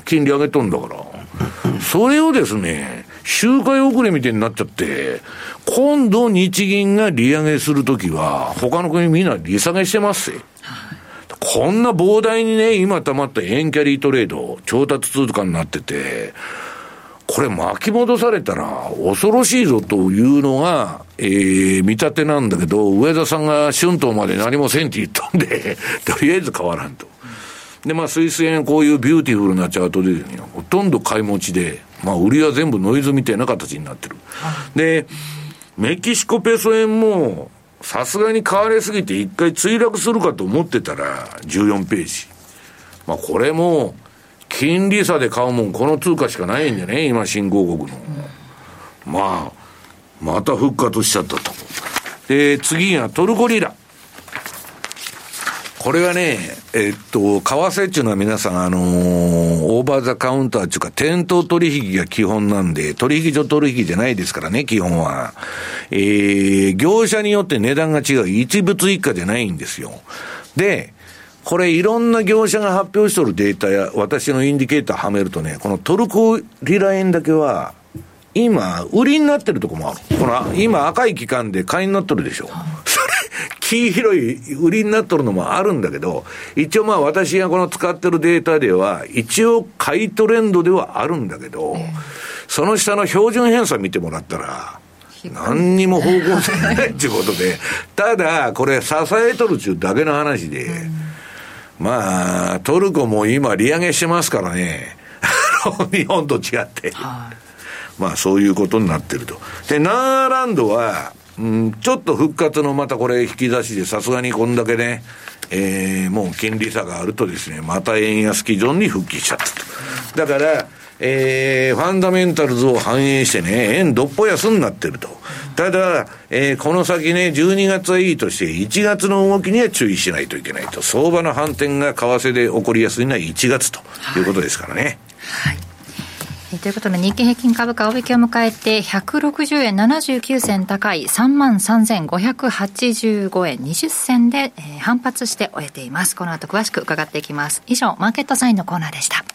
金利上げとんだから。それをですね、周回遅れみたいになっちゃって、今度日銀が利上げするときは、他の国みんな利下げしてます。こんな膨大にね、今溜まった円キャリートレード、調達通貨になってて、これ巻き戻されたら恐ろしいぞというのが、えー、見立てなんだけど、上田さんが春闘まで何もせんって言ったんで、とりあえず変わらんと。で、まあ、スイス円こういうビューティフルなチャートで、ね、ほとんど買い持ちで、まあ、売りは全部ノイズみたいな形になってる。で、メキシコペソ円も、さすがに買われすぎて一回墜落するかと思ってたら、14ページ。まあこれも、金利差で買うもん、この通貨しかないんでね、今、新興国の。まあ、また復活しちゃったと。で、次がトルコリラ。これはね、えっと、為替っていうのは皆さん、あのー、オーバーザカウンターっていうか、店頭取引が基本なんで、取引所取引じゃないですからね、基本は。えー、業者によって値段が違う。一物一価じゃないんですよ。で、これいろんな業者が発表しとるデータや、私のインディケーターはめるとね、このトルコリラ円だけは、今、売りになってるとこもある。ほら、今赤い期間で買いになっとるでしょ。黄色い売りになっとるのもあるんだけど、一応まあ私がこの使ってるデータでは、一応買いトレンドではあるんだけど、その下の標準偏差見てもらったら、何にも方向性ないっていうことで、ただ、これ支えとるっちゅうだけの話で、まあ、トルコも今利上げしてますからね、日本と違って。はい。まあそういうことになってると。で、ナーランドは、うん、ちょっと復活のまたこれ引き出しでさすがにこんだけね、えー、もう金利差があるとですね、また円安基準に復帰しちゃったと。だから、えー、ファンダメンタルズを反映してね、円どっぽ安になってると。ただ、えー、この先ね、12月はいいとして、1月の動きには注意しないといけないと。相場の反転が為替で起こりやすいのは1月ということですからね。はい、はいということで日経平均株価、大引けを迎えて、160円79銭高い3万3585円20銭で、えー、反発して終えています。この後詳しく伺っていきます。以上、マーケットサインのコーナーでした。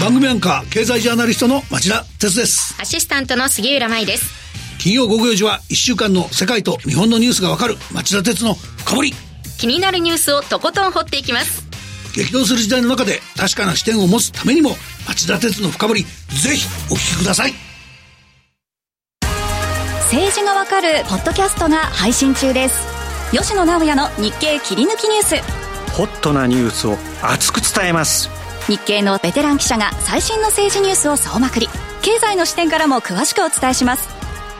番組アンカー、経済ジャーナリストの町田哲です。アシスタントの杉浦舞です。金曜午後4時は1週間の世界と日本のニュースがわかる町田哲の深掘り。気になるニュースをとことん掘っていきます。激動する時代の中で確かな視点を持つためにも町田鉄の深掘りぜひお聞きください。政治がわかるポッドキャストが配信中です。吉野直也の日経切り抜きニュース。ホットなニュースを熱く伝えます。日経のベテラン記者が最新の政治ニュースを総まくり。経済の視点からも詳しくお伝えします。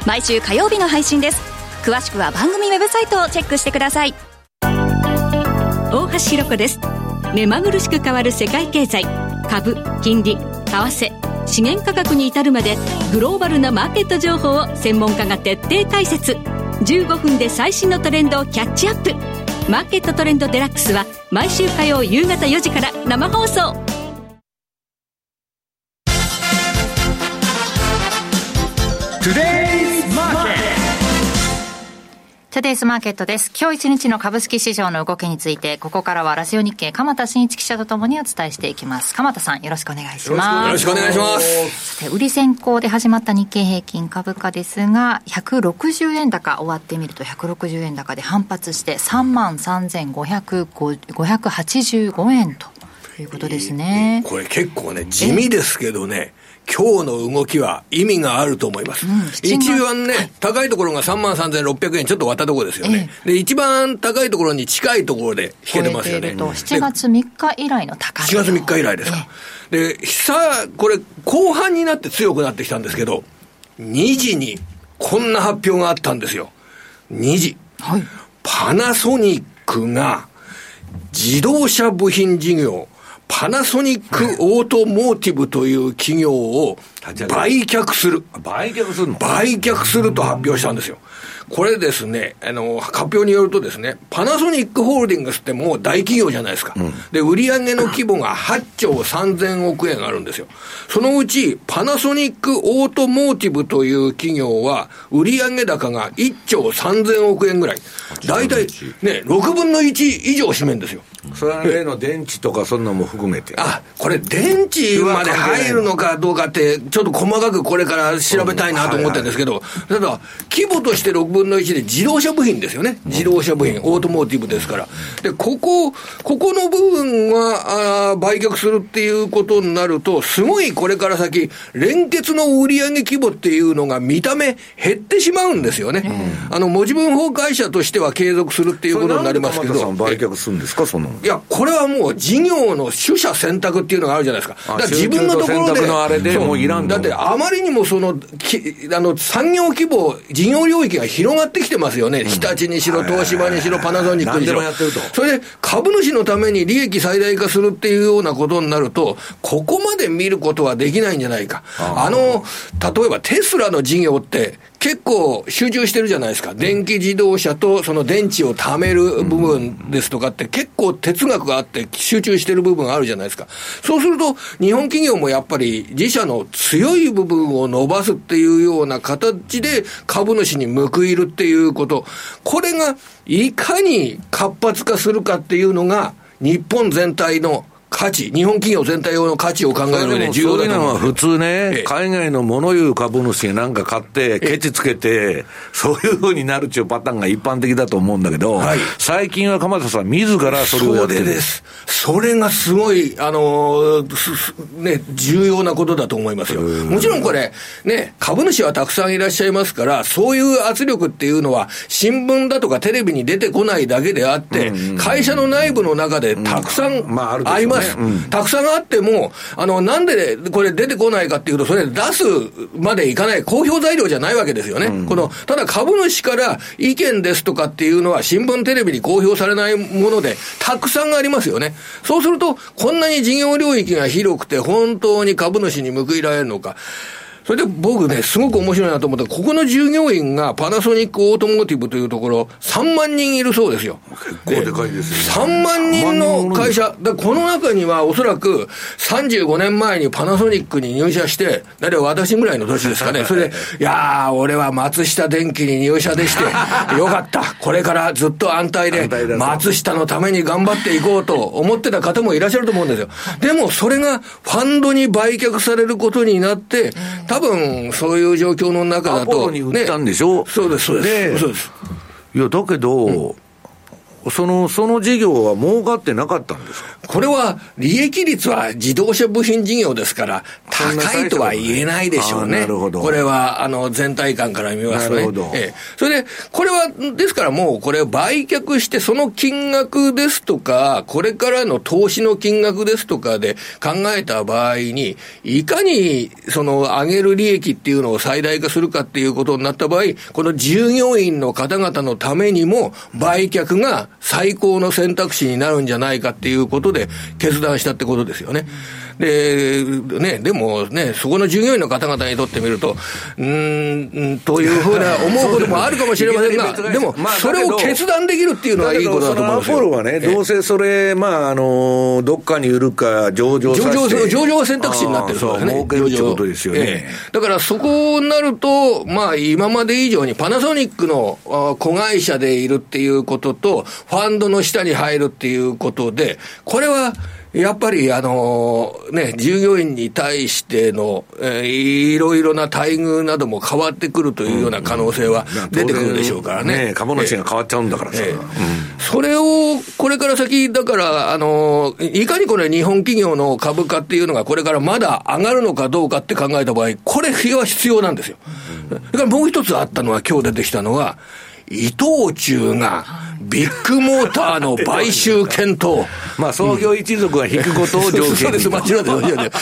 毎週火曜日の配信です。詳しくは番組ウェブサイトをチェックしてください。大橋ひろ子です目まぐるしく変わる世界経済。株金利為替。資源価格に至るまでグローバルなマーケット情報を専門家が徹底解説。15分で最新のトレンドをキャッチアップ。マーケットトレンドデラックスは毎週火曜夕方4時から生放送。 todayトゥデイズマーケットです。今日一日の株式市場の動きについて、ここからはラジオ日経、鎌田新一記者とともにお伝えしていきます。鎌田さん、よろしくお願いします。よろしくお願いします。さて、売り先行で始まった日経平均株価ですが、160円高、終わってみると160円高で反発して、3万3585円ということですね。これ結構ね、地味ですけどね、今日の動きは意味があると思います。うん、一番ね、はい、高いところが3万3600円ちょっと割ったところですよね。ええ、で、一番高いところに近いところで引けてますよね。7月3日以来の高い。7月3日以来ですか。え、で、さあ、これ、後半になって強くなってきたんですけど、2時にこんな発表があったんですよ。2時。はい、パナソニックが自動車部品事業、パナソニックオートモーティブという企業を売却する。売却するの？売却すると発表したんですよ。これですね、あの、発表によるとですね、パナソニックホールディングスってもう大企業じゃないですか。うん、で、売上の規模が8兆3000億円あるんですよ。そのうち、パナソニックオートモーティブという企業は、売上高が1兆3000億円ぐらい。大体、ね、6分の1以上占めるんですよ。それ例の電池とかそんなのも含めて。あ、これ電池まで入るのかどうかって、ちょっと細かくこれから調べたいなと思ってるんですけど、ただ、規模として6分の1で自動車部品ですよね。自動車部品、オートモーティブですから。で、ここ、ここの部分は、あ売却するっていうことになると、すごいこれから先、連結の売上規模っていうのが見た目減ってしまうんですよね。あの、文字分法会社としては継続するっていうことになりますけど。売却するんですか、そのいや、これはもう事業の取捨選択っていうのがあるじゃないですか。だ自分のところで。のあれでもういらんだってあまりにもその、きあの、産業規模、事業領域が広がってきてますよね。うん、日立にしろ、東芝にしろ、パナソニックにしろ。それで株主のために利益最大化するっていうようなことになると、ここまで見ることはできないんじゃないか。あの、例えばテスラの事業って、結構集中してるじゃないですか。電気自動車とその電池を貯める部分ですとかって結構哲学があって集中してる部分があるじゃないですか。そうすると日本企業もやっぱり自社の強い部分を伸ばすっていうような形で株主に報いるっていうこと。これがいかに活発化するかっていうのが日本全体の価値、日本企業全体の価値を考える上で重要だと思う。は普通ね、海外の物言う株主なんか買って、ケチつけて、そういうふうになるっていうパターンが一般的だと思うんだけど、はい、最近は鎌田さん自らそれをやってる。です。それがすごい、あのね、重要なことだと思いますよ。もちろんこれ、ね、株主はたくさんいらっしゃいますから、そういう圧力っていうのは、新聞だとかテレビに出てこないだけであって、会社の内部の中でたくさんあります。たくさんあっても、あの、なんでこれ出てこないかっていうと、それ出すまでいかない、公表材料じゃないわけですよね。うん、この、ただ株主から意見ですとかっていうのは、新聞、テレビに公表されないもので、たくさんありますよね。そうすると、こんなに事業領域が広くて、本当に株主に報いられるのか。それで僕ね、すごく面白いなと思ったここの従業員がパナソニックオートモーティブというところ、3万人いるそうですよ。結構でかいですよ、ね。3万人の会社、でこの中にはおそらく35年前にパナソニックに入社して、だいたい私ぐらいの年ですかね。それで、いやー、俺は松下電器に入社でして、よかった。これからずっと安泰で、松下のために頑張っていこうと思ってた方もいらっしゃると思うんですよ。でも、それがファンドに売却されることになって、多分、そういう状況の中だと。アポロに売ったんでしょ、ね、そうです、そうです。そうです。いや、だけど、うんその、その事業は儲かってなかったんですか？これは、利益率は自動車部品事業ですから、高いとは言えないでしょうね。なるほど。これは、あの、全体感から見ますとね。なるほど。ええ。それで、これは、ですからもう、これを売却して、その金額ですとか、これからの投資の金額ですとかで考えた場合に、いかに、その、上げる利益っていうのを最大化するかっていうことになった場合、この従業員の方々のためにも、売却が最高の選択肢になるんじゃないかっていうことで決断したってことですよね。で、ね、でもね、そこの従業員の方々にとってみると、うん、というふうな 思うこともあるかもしれませんが、でも、それを決断できるっていうのはいいことだと思うんですよ。アポロはね、どうせそれ、まあ、あの、どっかに売るか、上場させて上場が選択肢になってるそうですね。儲けるってことですよね。だからそこになると、まあ、今まで以上にパナソニックの子会社でいるっていうことと、ファンドの下に入るっていうことで、これは、やっぱり、あのね、従業員に対しての、えー、いろいろな待遇なども変わってくるというような可能性は出てくるでしょうからね。ね株主が変わっちゃうんだからさ。えーうん、それを、これから先、だから、あのいかにこれ日本企業の株価っていうのがこれからまだ上がるのかどうかって考えた場合、これは必要なんですよ。だからもう一つあったのは、今日出てきたのは、伊藤忠が、ビッグモーターの買収検討。まあ、創業一族が引くことを条件に。そうです、間違って間違って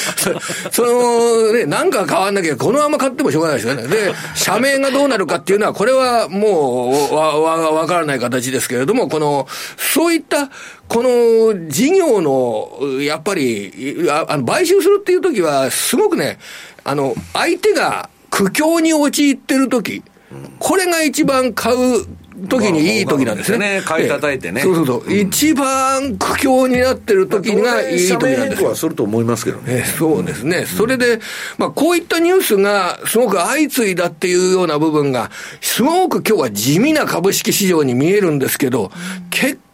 その、ね、なんか変わんなきゃ、このまま買ってもしょうがないですよね。で、社名がどうなるかっていうのは、これはもう、わ、わ、わからない形ですけれども、この、そういった、この事業の、やっぱり、あの、買収するっていう時は、すごくね、あの、相手が苦境に陥ってる時、これが一番買う時にいい時なんですね。買い叩いてね。そうそうそう。一番苦境になってる時がいい時なんです。はすると思いますけどね。そうですね。それで、まあこういったニュースがすごく相次いだっていうような部分が、すごく今日は地味な株式市場に見えるんですけど、結構、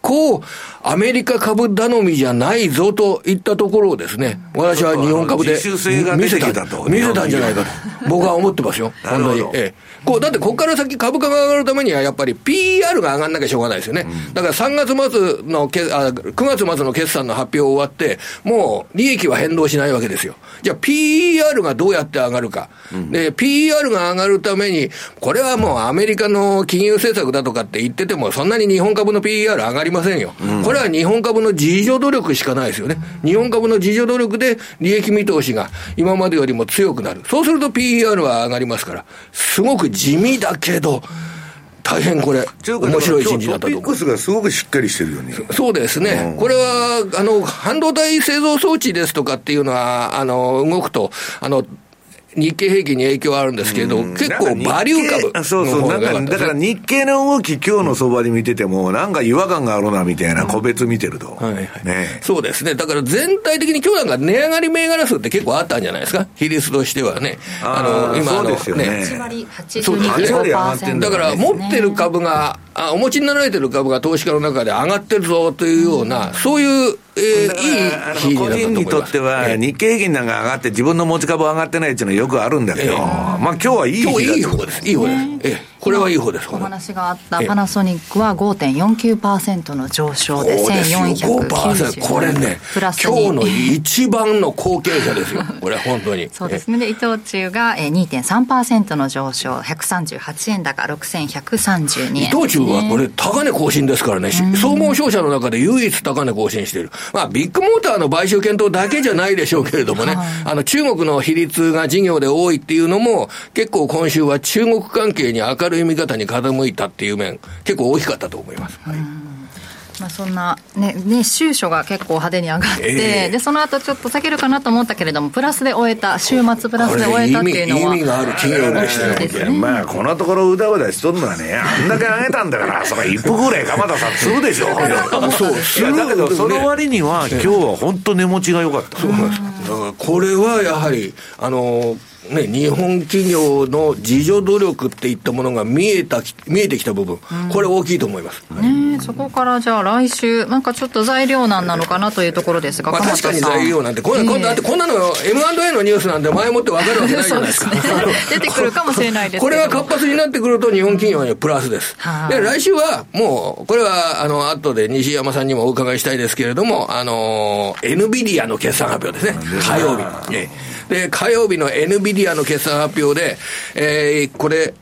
アメリカ株頼みじゃないぞといったところをですね、私は日本株で見せた、見せたんじゃないかと、僕は思ってますよ。本当に。ええこう、だってここから先株価が上がるためにはやっぱり PR が上がんなきゃしょうがないですよね。うん、だから3月末のけあ、9月末の決算の発表終わって、もう利益は変動しないわけですよ。じゃあ PR がどうやって上がるか。うん、で、PR が上がるために、これはもうアメリカの金融政策だとかって言ってても、そんなに日本株の PR 上がりませんよ。これは日本株の自助努力しかないですよね。日本株の自助努力で利益見通しが今までよりも強くなる。そうすると PR は上がりますから、すごく地味だけど、大変これ、面白い人事だったとトピックスがすごくしっかりしてるよね。そうですね。これは、あの、半導体製造装置ですとかっていうのは、あの、動くと、あの、日経平均に影響はあるんですけど、結構バリュー株、そうそう、なんか、だから日経の動き、今日の相場で見てても、なんか違和感があるなみたいな、個別見てると。はいはい。ね。そうですね。だから全体的に今日なんか値上がり銘柄数って結構あったんじゃないですか？比率としてはね。あの、今の、ね。そうですよね。8割82.5%。だから持ってる株が、あお持ちになられてる株が投資家の中で上がってるぞというような、そういう、えー、いい個人にとっては、日経平均なんか上がって、自分の持ち株上がってないっていうのはよくあるんだけど、まあ今日はいい日今日いい方です、いい方です。ええこれはいい方です。お話があったパナソニックは5.49%の上昇で1490これね、プラス今日の一番の後継者ですよ。これ本当に。そうですね。で、伊藤忠が2.3%の上昇、138円高6132円、ね、伊藤忠はこれ高値更新ですからね。総合商社の中で唯一高値更新している。まあビッグモーターの買収検討だけじゃないでしょうけれどもね。はい、あの中国の比率が事業で多いっていうのも結構今週は中国関係に明るい見方に傾いたっていう面、結構大きかったと思います。はいまあ、そんなね、ね、収書が結構派手に上がって、えー、で、その後ちょっと避けるかなと思ったけれども、プラスで終えた、週末プラスで終えたっていうのは。意味がある企業でしたよ、ね、まあ、このところうだうだしとるのはね、あんだけ上げたんだから、それ一服ぐらい鎌田さんするでしょ。そう、いや、だけど、その割には、今日は本当値持ちが良かった。そうなんですか。これはやはり、あの、ね、日本企業の自助努力っていったものが見えた見えてきた部分、これ大きいと思います、ね、そこからじゃあ来週、なんかちょっと材料難なのかなというところですが、まあ、確かに材料なんて、こんな、えー、だってこんなの M&A のニュースなんて前もって分かるわけないじゃないですか。すね、出てくるかもしれないですこれが活発になってくると、日本企業にはプラスです。で、来週はもう、これは、あの、後で西山さんにもお伺いしたいですけれども、あの、NVIDIA の決算発表ですね、火曜日。えーで、火曜日の NVIDIA の決算発表で、えー、これ、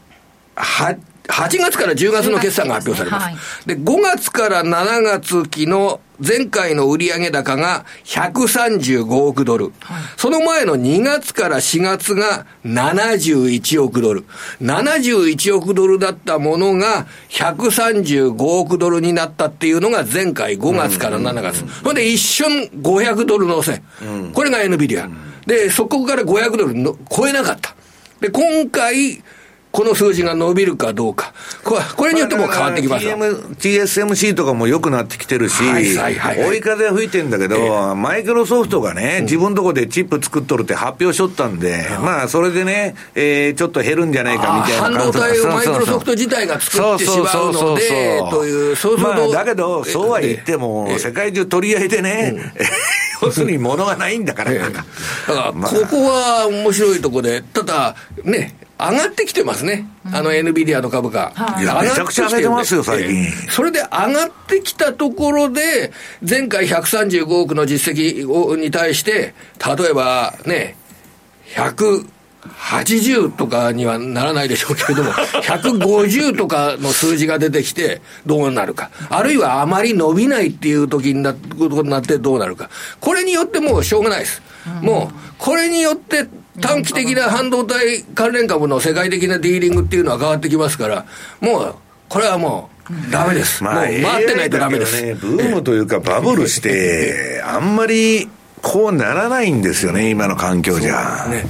は、8月から10月の決算が発表されます。はい、で、5月から7月期の前回の売上高が135億ドル、はい、その前の2月から4月が71億ドル。71億ドルだったものが135億ドルになったっていうのが前回5月から7月。ほ、んで一瞬500ドル乗せ。うん、これが NVIDIA。で、そこから500ドルの超えなかった。で、今回、この数字が伸びるかどうか、これによっても変わってきます、まあ、TSMC とかも良くなってきてるし、追い風は吹いてるんだけど、えー、マイクロソフトがね、自分のとこでチップ作っとるって発表しとったんで、うん、まあ、それでね、えー、ちょっと減るんじゃないかみたいな半導体をマイクロソフト自体が作ってしまうので、という、そうすると、まあ、だけど、そうは言っても、世界中取り合いでね、要するに物がないんだから、だから、ここは面白いところで、ただ、ね、上がってきてますね、あの NVIDIA の株価。いや、めちゃくちゃ上げてますよ、最近。それで上がってきたところで、前回135億の実績に対して、例えばね、100、80とかにはならないでしょうけれども、150とかの数字が出てきてどうなるか。あるいはあまり伸びないっていう時になことになってどうなるか。これによってもうしょうがないです。もう、これによって短期的な半導体関連株の世界的なディーリングっていうのは変わってきますから、もう、これはもう、ダメです。まあ、もう待ってないとダメです。ね、ブームというかバブルして、あんまりこうならないんですよね、今の環境じゃ。ね、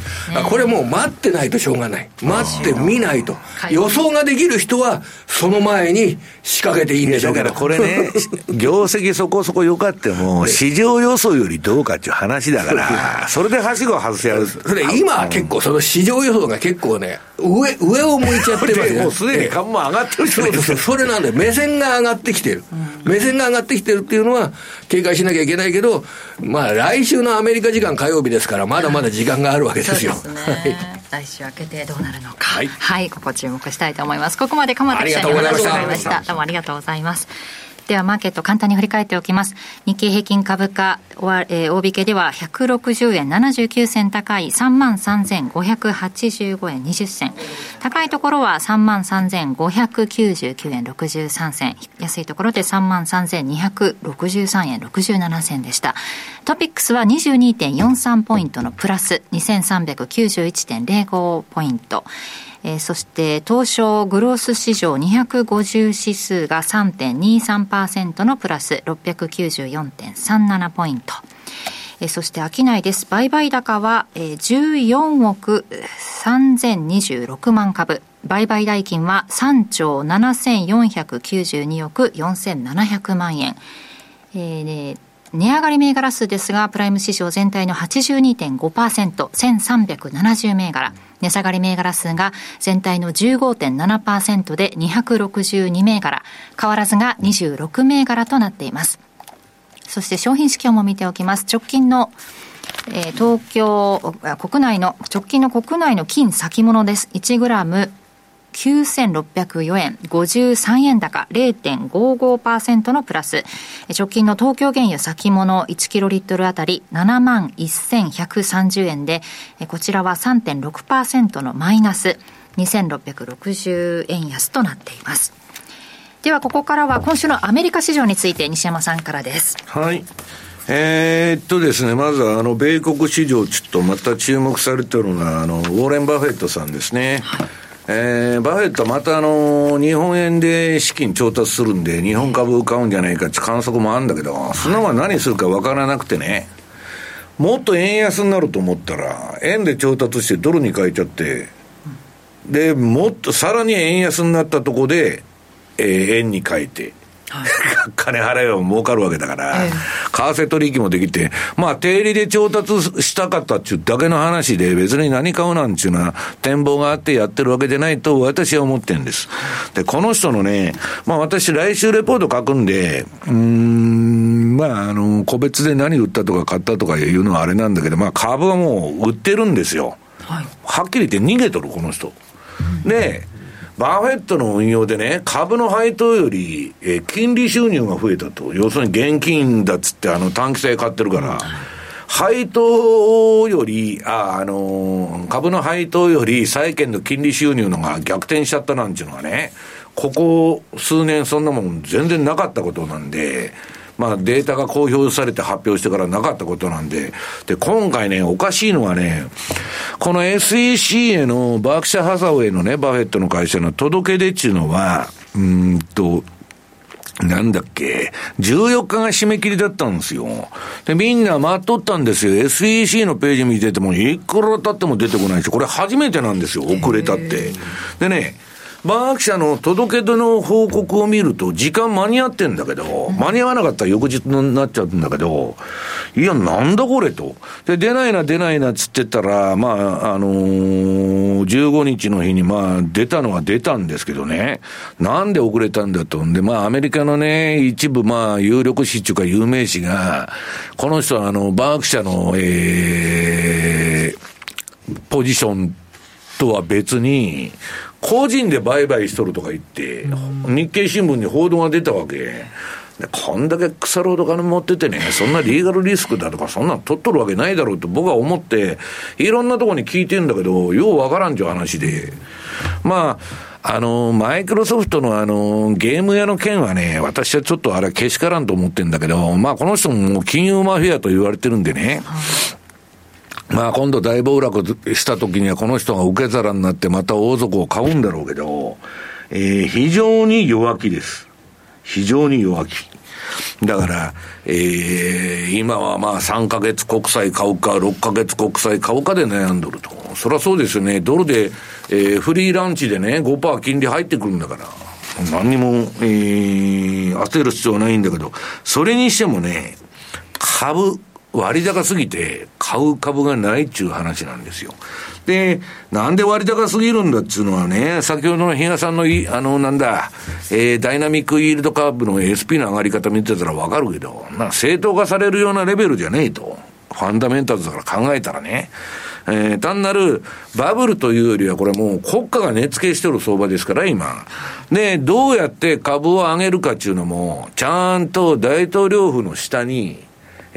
これもう待ってないとしょうがない。待ってみないと。予想ができる人は、その前に仕掛けていいんでしょうけど。だからこれね、業績そこそこ良かっても、市場予想よりどうかっていう話だから、それではしご外せやる。それ今結構、その市場予想が結構ね、上、上を向いちゃってますね。もうすでに株も上がってるそうそうそれなんで、目線が上がってきてる。目線が上がってきてるっていうのは、警戒しなきゃいけないけど、まあ来週のアメリカ時間火曜日ですから、まだまだ時間があるわけですよ。そうですね。来週明けてどうなるのか。はい。はい、ここ注目したいと思います。ここまで鎌田記者にお話を伺いました。どうもありがとうございます。ではマーケット簡単に振り返っておきます。日経平均株価、えー、大引けでは160円79銭高い3万3585円20銭。高いところは3万3599円63銭。安いところで3万3263円67銭でした。トピックスは22.43ポイントのプラス2391.05ポイント。えー、そして東証グロース市場250指数が3.23%のプラス694.37ポイント。えー、そして商いです。売買高は、えー、14億3026万株。売買代金は3兆7492億4700万円。えー、値上がり銘柄数ですが、プライム市場全体の82.5%、1370銘柄。値下がり銘柄数が全体の15.7%で262銘柄。変わらずが26銘柄となっています。そして商品指標も見ておきます。直近のえー、東京、国内の、直近の国内の金先物です。1グラム9604円、53円高、0.55%のプラス。直近の東京原油先物1キロリットルあたり7万1130円で、こちらは3.6%のマイナス、2660円安となっています。ではここからは今週のアメリカ市場について西山さんからです。はい。えー、っとですね、まずあの、米国市場、ちょっとまた注目されてるのが、あの、ウォーレン・バフェットさんですね。はいえー、バフェットまたあの、日本円で資金調達するんで、日本株買うんじゃないかって観測もあるんだけど、そのまま何するか分からなくてね、もっと円安になると思ったら、円で調達してドルに変えちゃって、で、もっとさらに円安になったとこで、えー、円に変えて、はい、金払えば儲かるわけだから、えー、為替取引もできて、まあ、定理で調達したかったっちゅうだけの話で、別に何買うなんちゅうのは、展望があってやってるわけじゃないと、私は思ってるんです。で、この人のね、まあ、私、来週レポート書くんで、うん、まあ、あの、個別で何売ったとか買ったとかいうのはあれなんだけど、まあ、株はもう売ってるんですよ。はい、はっきり言って逃げとる、この人。で、バフェットの運用でね、株の配当より、え、金利収入が増えたと。要するに現金だっつって、あの、短期債買ってるから、配当より、あ、あのー、株の配当より債券の金利収入のが逆転しちゃったなんていうのはね、ここ数年そんなもん全然なかったことなんで、まあデータが公表されて発表してからなかったことなんで、で、今回ね、おかしいのはね、この SEC へのバークシャハサウェイのね、バフェットの会社の届け出っていうのは、うんと、なんだっけ、14日が締め切りだったんですよ。で、みんな待っとったんですよ。SEC のページ見てても、いくら経っても出てこないし、これ初めてなんですよ、遅れたって。でね、バーキ社の届け出の報告を見ると、時間間に合ってんだけど、間に合わなかったら翌日になっちゃうんだけど、いや、なんだこれと。で、出ないな、出ないなっつってたら、まあ、あのー、15日の日に、まあ、出たのは出たんですけどね、なんで遅れたんだと。んで、まあ、アメリカのね、一部、まあ、有力紙っていうか有名紙が、この人は、あの、バーク社の、えー、ポジションとは別に、個人で売買しとるとか言って、日経新聞に報道が出たわけ。こんだけ腐るほど金持っててね、そんなリーガルリスクだとか、そんなん取っとるわけないだろうと僕は思って、いろんなとこに聞いてんだけど、ようわからんちゅう話で。まあ、あの、マイクロソフトのあの、ゲーム屋の件はね、私はちょっとあれけしからんと思ってんだけど、まあこの人も金融マフィアと言われてるんでね、まあ今度大暴落した時にはこの人が受け皿になってまた王族を買うんだろうけど、えー、非常に弱気です。非常に弱気。だから、えー、今はまあ3ヶ月国債買うか、6ヶ月国債買うかで悩んどると。そりゃそうですよね。ドルで、えー、フリーランチでね、5%金利入ってくるんだから。何にも、えー、焦る必要はないんだけど、それにしてもね、株、割高すぎて買う株がないっていう話なんですよ。で、なんで割高すぎるんだっていうのはね、先ほどの比嘉さんのあの、なんだ、えー、ダイナミックイールドカーブの SP の上がり方見てたらわかるけど、な正当化されるようなレベルじゃねえと。ファンダメンタルズから考えたらね。えー、単なるバブルというよりは、これもう国家が値付けしてる相場ですから、今。で、どうやって株を上げるかっていうのも、ちゃんと大統領府の下に、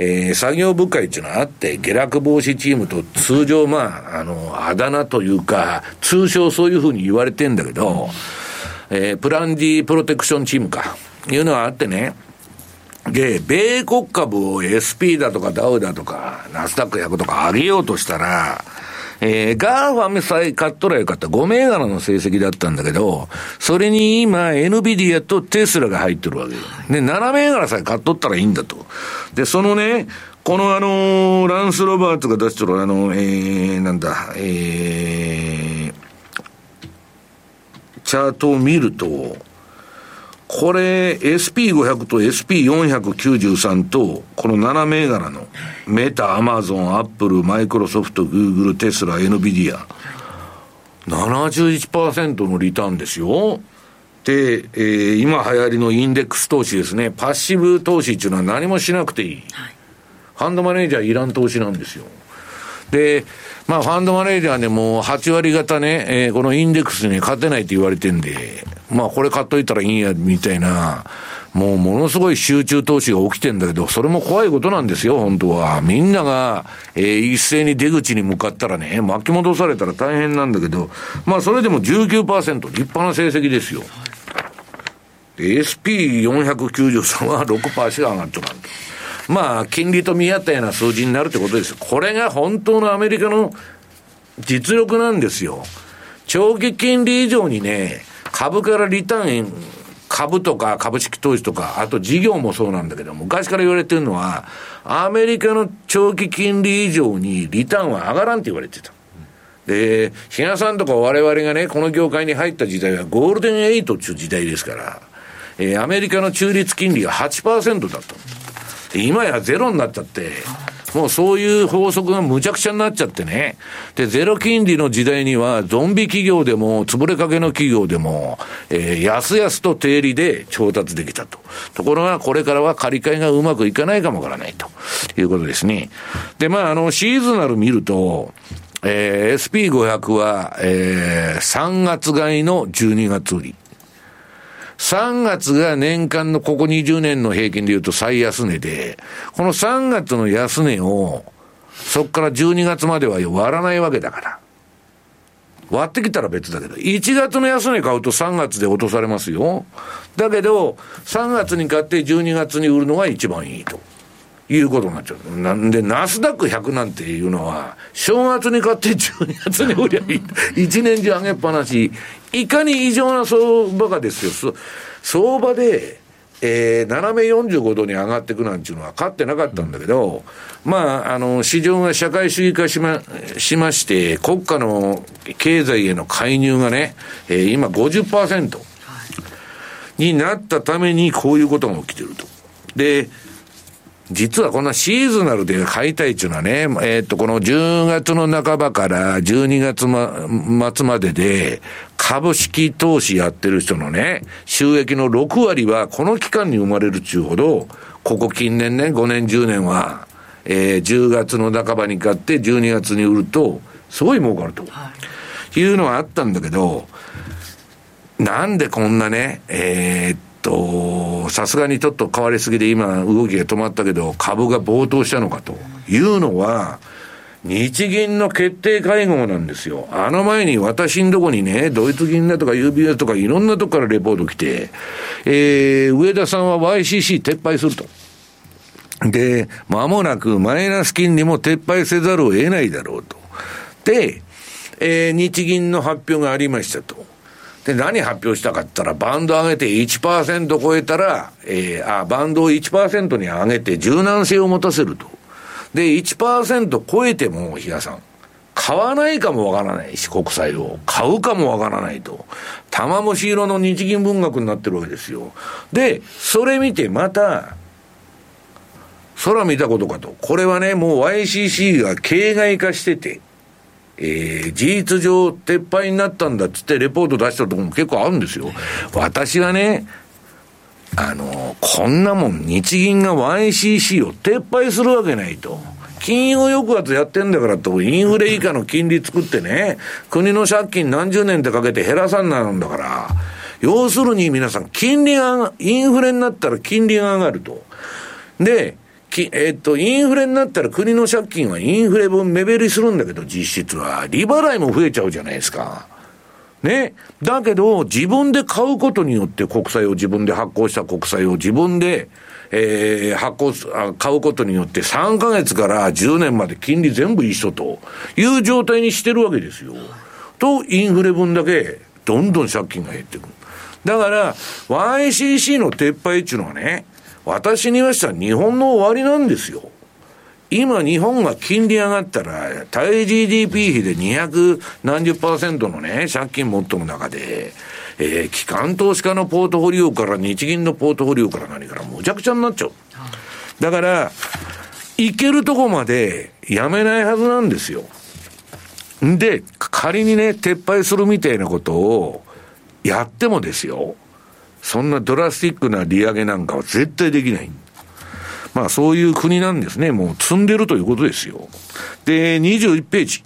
えー、作業部会っていうのがあって、下落防止チームと通常、まあ、あの、あだ名というか、通称そういうふうに言われてんだけど、えー、 Plunge Protection Team か、いうのがあってね、で、米国株を SP だとかダウだとか、ナスダック100とか上げようとしたら、えー、 GAFAM さえ買っとらよかった。5銘柄の成績だったんだけど、それに今、NVIDIA とテスラが入ってるわけよ。で、7銘柄さえ買っとったらいいんだと。で、そのね、このあのー、ランス・ロバーツが出してるあの、えー、なんだ、えー、チャートを見ると、これ、SP500 と SP493 と、この7銘柄の、メタ、アマゾン、アップル、マイクロソフト、グーグル、テスラ、エヌビディア、71%のリターンですよ。で、えー、今流行りのインデックス投資ですね。パッシブ投資っていうのは何もしなくていい。はい、ファンドマネージャーいらん投資なんですよ。で、まあ、ファンドマネージャーでも8割方ね、えー、このインデックスに勝てないって言われてんで、まあ、これ買っといたらいいんや、みたいな、もうものすごい集中投資が起きてんだけど、それも怖いことなんですよ、本当は。みんなが、えー、一斉に出口に向かったらね、巻き戻されたら大変なんだけど、まあ、それでも19%、立派な成績ですよ。SP493 は6%しか上がっちゃうまあ、金利と見合ったような数字になるってことです。これが本当のアメリカの実力なんですよ。長期金利以上にね、株からリターン、株とか株式投資とか、あと事業もそうなんだけど、昔から言われてるのは、アメリカの長期金利以上にリターンは上がらんって言われてた。で、比嘉さんとか我々がね、この業界に入った時代はゴールデンエイトっていう時代ですから、えー、アメリカの中立金利が8%だった。今やゼロになっちゃって、もうそういう法則がむちゃくちゃになっちゃってね。で、ゼロ金利の時代には、ゾンビ企業でも、潰れかけの企業でも、えー、安々と定利で調達できたと。ところが、これからは借り換えがうまくいかないかもわからないということですね。で、まあ、あの、シーズナル見ると、えー、SP500 は、えー、3月買いの12月売り。3月が年間のここ20年の平均で言うと最安値で、この3月の安値を、そこから12月までは割らないわけだから。割ってきたら別だけど、1月の安値買うと3月で落とされますよ。だけど、3月に買って12月に売るのが一番いいと。いうことになっちゃう。なんで、ナスダック100なんていうのは、正月に買って12月に売りゃいい。一年中上げっぱなし。いかに異常な相場がですよ。相場で、えー、斜め45度に上がっていくなんていうのは勝ってなかったんだけど、まあ、あの、市場が社会主義化しま、しまして、国家の経済への介入がね、えー、今50%になったためにこういうことが起きてると。で、実はこんなシーズナルで買いたいっていうのはね、えっ、と、この10月の半ばから12月、ま、末までで、株式投資やってる人のね、収益の6割はこの期間に生まれるっちゅうほど、ここ近年ね、5年10年は、えー、10月の半ばに買って12月に売ると、すごい儲かると。はい、いうのはあったんだけど、なんでこんなね、えー、っと、さすがにちょっと変わりすぎで今動きが止まったけど、株が暴騰したのかというのは、日銀の決定会合なんですよ。あの前に私んとこにね、ドイツ銀だとか UBS とかいろんなとこからレポート来て、えー、上田さんは YCC 撤廃すると。で、間もなくマイナス金利も撤廃せざるを得ないだろうと。で、えー、日銀の発表がありましたと。で、何発表したかって言ったら、バンド上げて1%超えたら、えー、あ、バンドを1%に上げて柔軟性を持たせると。で、1%超えても、比嘉さん、買わないかもわからないし、国債を。買うかもわからないと。玉虫色の日銀文学になってるわけですよ。で、それ見てまた、空見たことかと。これはね、もう YCC が形骸化してて、えー、事実上撤廃になったんだっつってレポート出したとこも結構あるんですよ。私はね、あの、こんなもん日銀が YCC を撤廃するわけないと金融抑圧やってんだからと、インフレ以下の金利作ってね、国の借金何十年ってかけて減らさんなるんだから、要するに皆さん、金利が、インフレになったら金利が上がると。で、きえっと、インフレになったら国の借金はインフレ分目減りするんだけど、実質は。利払いも増えちゃうじゃないですか。ね。だけど、自分で買うことによって国債を自分で発行した国債を自分で、えー、発行す、買うことによって3ヶ月から10年まで金利全部一緒という状態にしてるわけですよ。と、インフレ分だけどんどん借金が減っていく。だから、YCC の撤廃っていうのはね、私に言わしたら日本の終わりなんですよ。今日本が金利上がったら、対 GDP 比で200何十パーセントのね、借金持っとる中で、えー、機関投資家のポートフォリオから日銀のポートフォリオから何からむちゃくちゃになっちゃう。だから、行けるとこまでやめないはずなんですよ。で、仮にね、撤廃するみたいなことをやってもですよ。そんなドラスティックな利上げなんかは絶対できない。まあそういう国なんですね。もう積んでるということですよ。で、21ページ。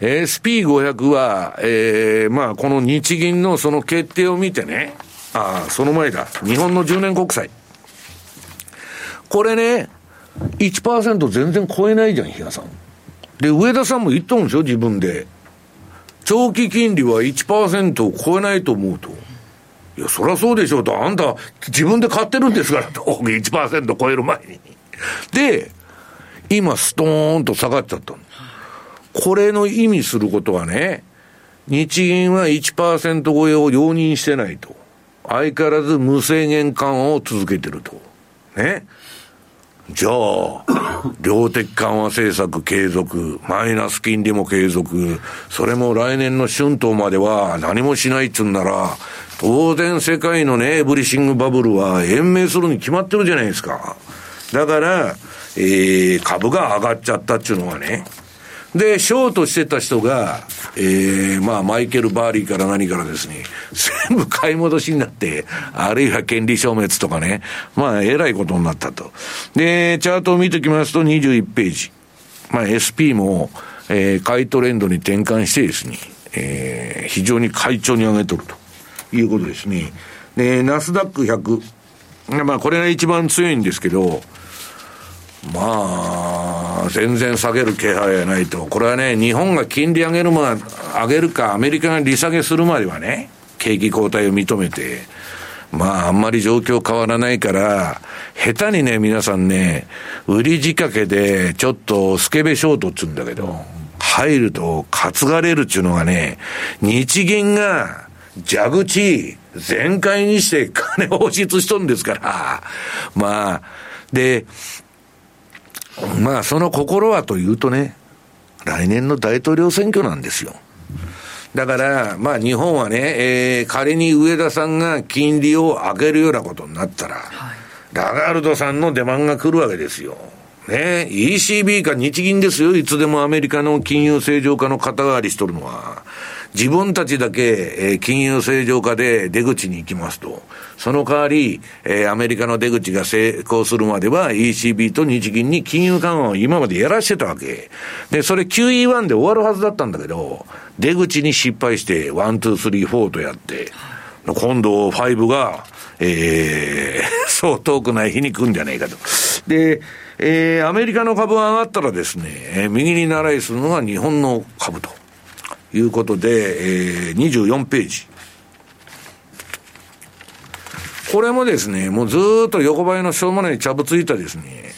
SP500 は、えー、まあこの日銀のその決定を見てね、ああ、その前だ。日本の10年国債。これね、1%全然超えないじゃん、比嘉さん。で、上田さんも言っとるんですよ、自分で。長期金利は1%を超えないと思うと。や、そりゃそうでしょうと、あんた自分で買ってるんですからと、1%超える前に。で、今、ストーンと下がっちゃったこれの意味することはね、日銀は1%超えを容認してないと。相変わらず無制限緩和を続けてると。ね。じゃあ、量的緩和政策継続、マイナス金利も継続、それも来年の春闘までは何もしないっつうんなら、当然世界のね、エブリシングバブルは延命するに決まってるじゃないですか。だから、えー、株が上がっちゃったっていうのはね、で、ショートしてた人が、えー、まあ、マイケル・バーリーから何からですね、全部買い戻しになって、あるいは権利消滅とかね、まあ、えらいことになったと。で、チャートを見ておきますと21ページ。まあ、SP も、えー、買いトレンドに転換してですね、えー、非常に快調に上げとるということですね。で、ナスダック100。まあ、これが一番強いんですけど、まあ、全然下げる気配はないと。これはね、日本が金利上げるま、上げるか、アメリカが利下げするまではね、景気後退を認めて、まあ、あんまり状況変わらないから、下手にね、皆さんね、売り仕掛けで、ちょっとスケベショートっつうんだけど、入ると担がれるっちゅうのがね、日銀が蛇口全開にして金放出しとんですから、まあ、で、まあ、その心はというとね、来年の大統領選挙なんですよ。だから、まあ日本はね、えー、仮に上田さんが金利を上げるようなことになったら、はい、ラガルドさんの出番が来るわけですよ。ね、ECB か日銀ですよ。いつでもアメリカの金融正常化の肩代わりしとるのは。自分たちだけ、えー、金融正常化で出口に行きますと。その代わり、えー、アメリカの出口が成功するまでは ECB と日銀に金融緩和を今までやらしてたわけ。で、それ QE1 で終わるはずだったんだけど、出口に失敗して、1、2、3、4とやって、今度5が、えー、そう遠くない日に来るんじゃないかと。で、えー、アメリカの株が上がったらですね、右に習いするのが日本の株ということで、えー、24ページ。これもですね、もうずっと横ばいのしょうもないちゃぶついたですね、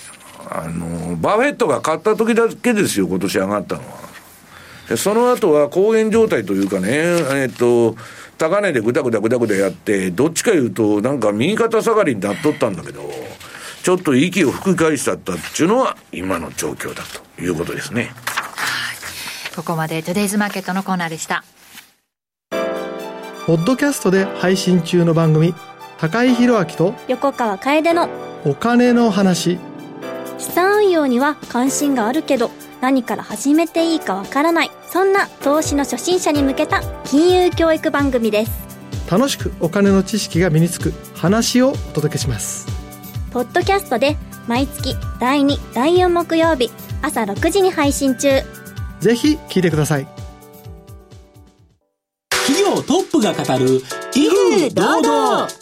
あの、バフェットが買った時だけですよ、今年上がったのは。でその後は高原状態というかね、えっと、高値でぐだぐだぐだぐだやって、どっちかいうと、なんか右肩下がりになっとったんだけど、ちょっと息を吹き返しちゃったっていうのは、今の状況だということですね。ここまでトゥデイズマーケットのコーナーでした。ポッドキャストで配信中の番組高井宏明と横川楓のお金の話資産運用には関心があるけど何から始めていいかわからないそんな投資の初心者に向けた金融教育番組です楽しくお金の知識が身につく話をお届けしますポッドキャストで毎月第2、第4木曜日朝6時に配信中。ぜひ聞いてください。企業トップが語る、威風堂々。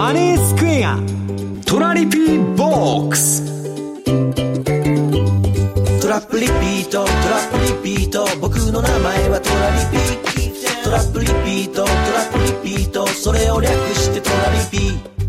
マネースクエア。トラリピーボックス。トラップリピートトラップリピート。僕の名前はトラリピートラップリピートトラップリピート。それを略してトラリピ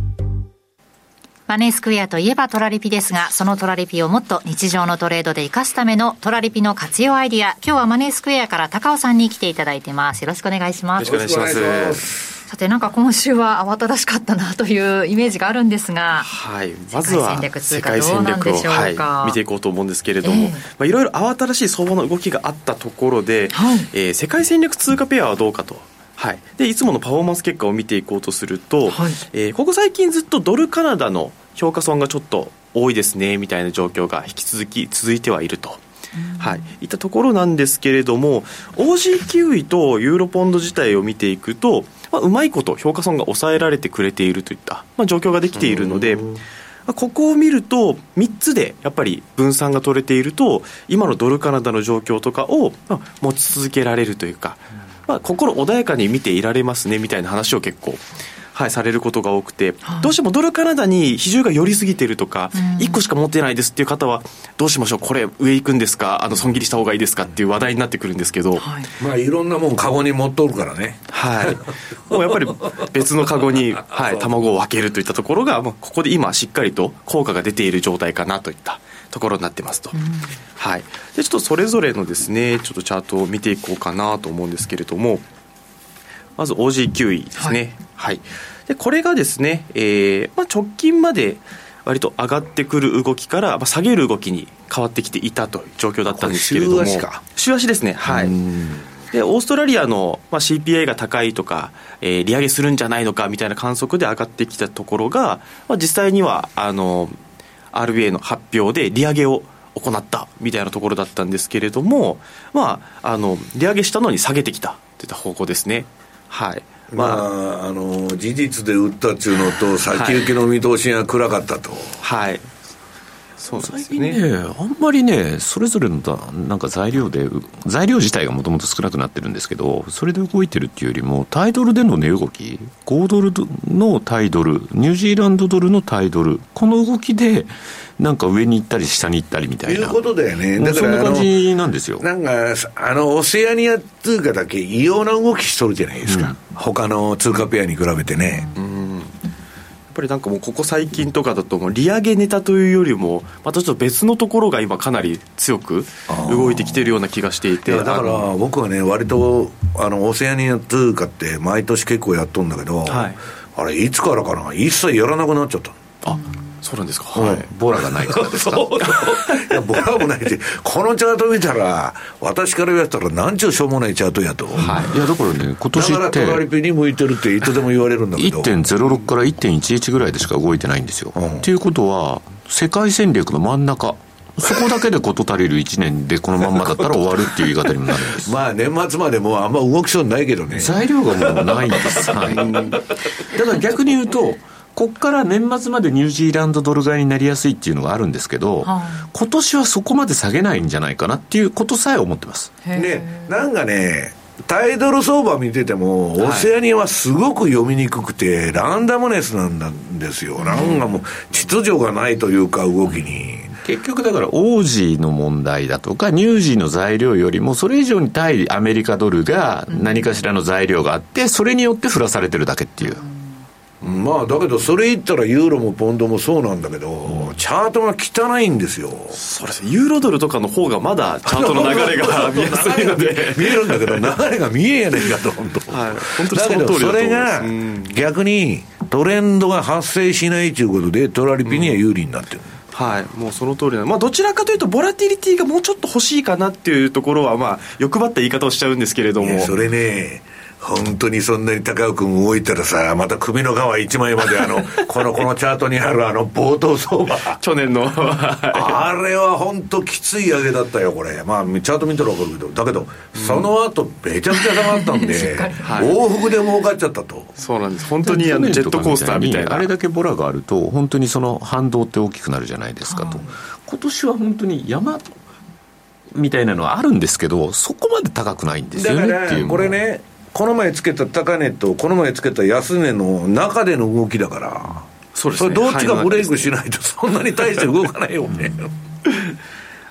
マネースクエアといえばトラリピですが、そのトラリピをもっと日常のトレードで活かすためのトラリピの活用アイディア、今日はマネースクエアから高尾さんに来ていただいてます。よろしくお願いします。よろしくお願いします。さてなんか今週は慌ただしかったなというイメージがあるんですが、はい、まずは世界戦略を、はい、見ていこうと思うんですけれども、えー、まあ、いろいろ慌ただしい相場の動きがあったところで、はい、えー、世界戦略通貨ペアはどうかと。はい、でいつものパフォーマンス結果を見ていこうとすると、はい、えー、ここ最近ずっとドルカナダの評価損がちょっと多いですねみたいな状況が引き続き続いてはいると。はい、いったところなんですけれども OG キウイとユーロポンド自体を見ていくと、まあ、うまいこと評価損が抑えられてくれているといった、まあ、状況ができているので。ここを見ると3つでやっぱり分散が取れていると今のドルカナダの状況とかを持ち続けられるというか、まあ、心穏やかに見ていられますねみたいな話を結構はい、されることが多くて、どうしてもドルカナダに比重が寄りすぎているとか、1個しか持ってないですっていう方は、どうしましょう、これ、上行くんですか、あの損切りした方がいいですかっていう話題になってくるんですけど、はい、まあ、いろんなもん、カゴに持っとるからね。はい、もうやっぱり別のカゴに、はい、卵を分けるといったところが、まあ、ここで今、しっかりと効果が出ている状態かなといった。ところになってますと、うん、はい、でちょっとそれぞれのですねちょっとチャートを見ていこうかなと思うんですけれどもまず OG9 位ですね、はい、はい。でこれがですね、えーまあ、直近まで割と上がってくる動きから、まあ、下げる動きに変わってきていたという状況だったんですけれども。週足か。週足ですね。はい。でオーストラリアの、まあ、CPI が高いとか、えー、利上げするんじゃないのかみたいな観測で上がってきたところが、まあ、実際にはあの RBA の発表で利上げを行ったみたいなところだったんですけれども、まあ、あの利上げしたのに下げてきたといった方向ですね。はい。まあ、あの事実で売ったっちゅうのと、先行きの見通しが暗かったと。はいそう最近ね、あんまりね、それぞれのなんか材料で、材料自体がもともと少なくなってるんですけど、それで動いてるっていうよりも、タイドルでの値動き、5ドルのタイドル、ニュージーランドドルのタイドル、この動きで、なんか上に行ったり下に行ったりみたいな。いうことだよね。だからそんな感じなんですよ。なんか、あの、オセアニア通貨だけ異様な動きしとるじゃないですか。うん、他の通貨ペアに比べてね。うんぱりなんかもうここ最近とかだともう利上げネタというよりもまたちょっと別のところが今かなり強く動いてきてるような気がしていて。だから僕はね割とあのオセアニア通貨って毎年結構やっとんだけど、はい、あれいつからかな？一切やらなくなっちゃったあそうなんですか、はい、ボラがないからですか？いやボラもないしこのチャート見たら私から言われたらなんちゅうしょうもないチャートやと、はい、いやだからね今年ってだからトラリピに向いてるっていつでも言われるんだけど。1.06から1.11ぐらいでしか動いてないんですよ、うん、っていうことは世界戦略の真ん中。そこだけで事足りる1年でこのまんまだったら終わるっていう言い方にもなるんです。まあ年末までもうあんま動きそうないけどね。材料がもうないんです、はい、だから逆に言うとここから年末までニュージーランドドル買いになりやすいっていうのがあるんですけど、はあ、今年はそこまで下げないんじゃないかなっていうことさえ思ってます。ね、なんかね、タイドル相場見てても、オセアニアはすごく読みにくくて、ランダムネスなんですよ。なんかもう、秩序がないというか、動きに。結局だから、オージーの問題だとか、ニュージーの材料よりも、それ以上に対アメリカドルが何かしらの材料があって、それによって降らされてるだけっていう。まあだけどそれ言ったらユーロもポンドもそうなんだけど、うん、チャートが汚いんですよ。そうです。ユーロドルとかの方がまだチャートの流れが 見やすいので。見えるんだけど 流れが見えやねんかと本当。はい本当だとそれが逆にトレンドが発生しないということで、トラリピには有利になってる。はい、もうその通りなまあ、どちらかというと、ボラティリティがもうちょっと欲しいかなっていうところは、まあ、欲張った言い方をしちゃうんですけれども。それね、本当にそんなに高尾君動いたらさ、また首の皮一枚まであの、この、このチャートにあるあの冒頭相場。去年の。あれは本当きつい上げだったよ、これ。まあ、チャート見たら分かるけど。だけど、その後、めちゃくちゃ下がったんで、往復で儲かっちゃったと。そうなんです。本当にあのジェットコースターみたいな。あれだけボラがあると、本当にその反動って大きくなるじゃないですかと。今年は本当に山みたいなのはあるんですけど、そこまで高くないんですよねっていう。これね、この前つけた高値と、この前つけた安値の中での動きだから、そうですね。どっちがブレイクしないと、そんなに大して動かないよね。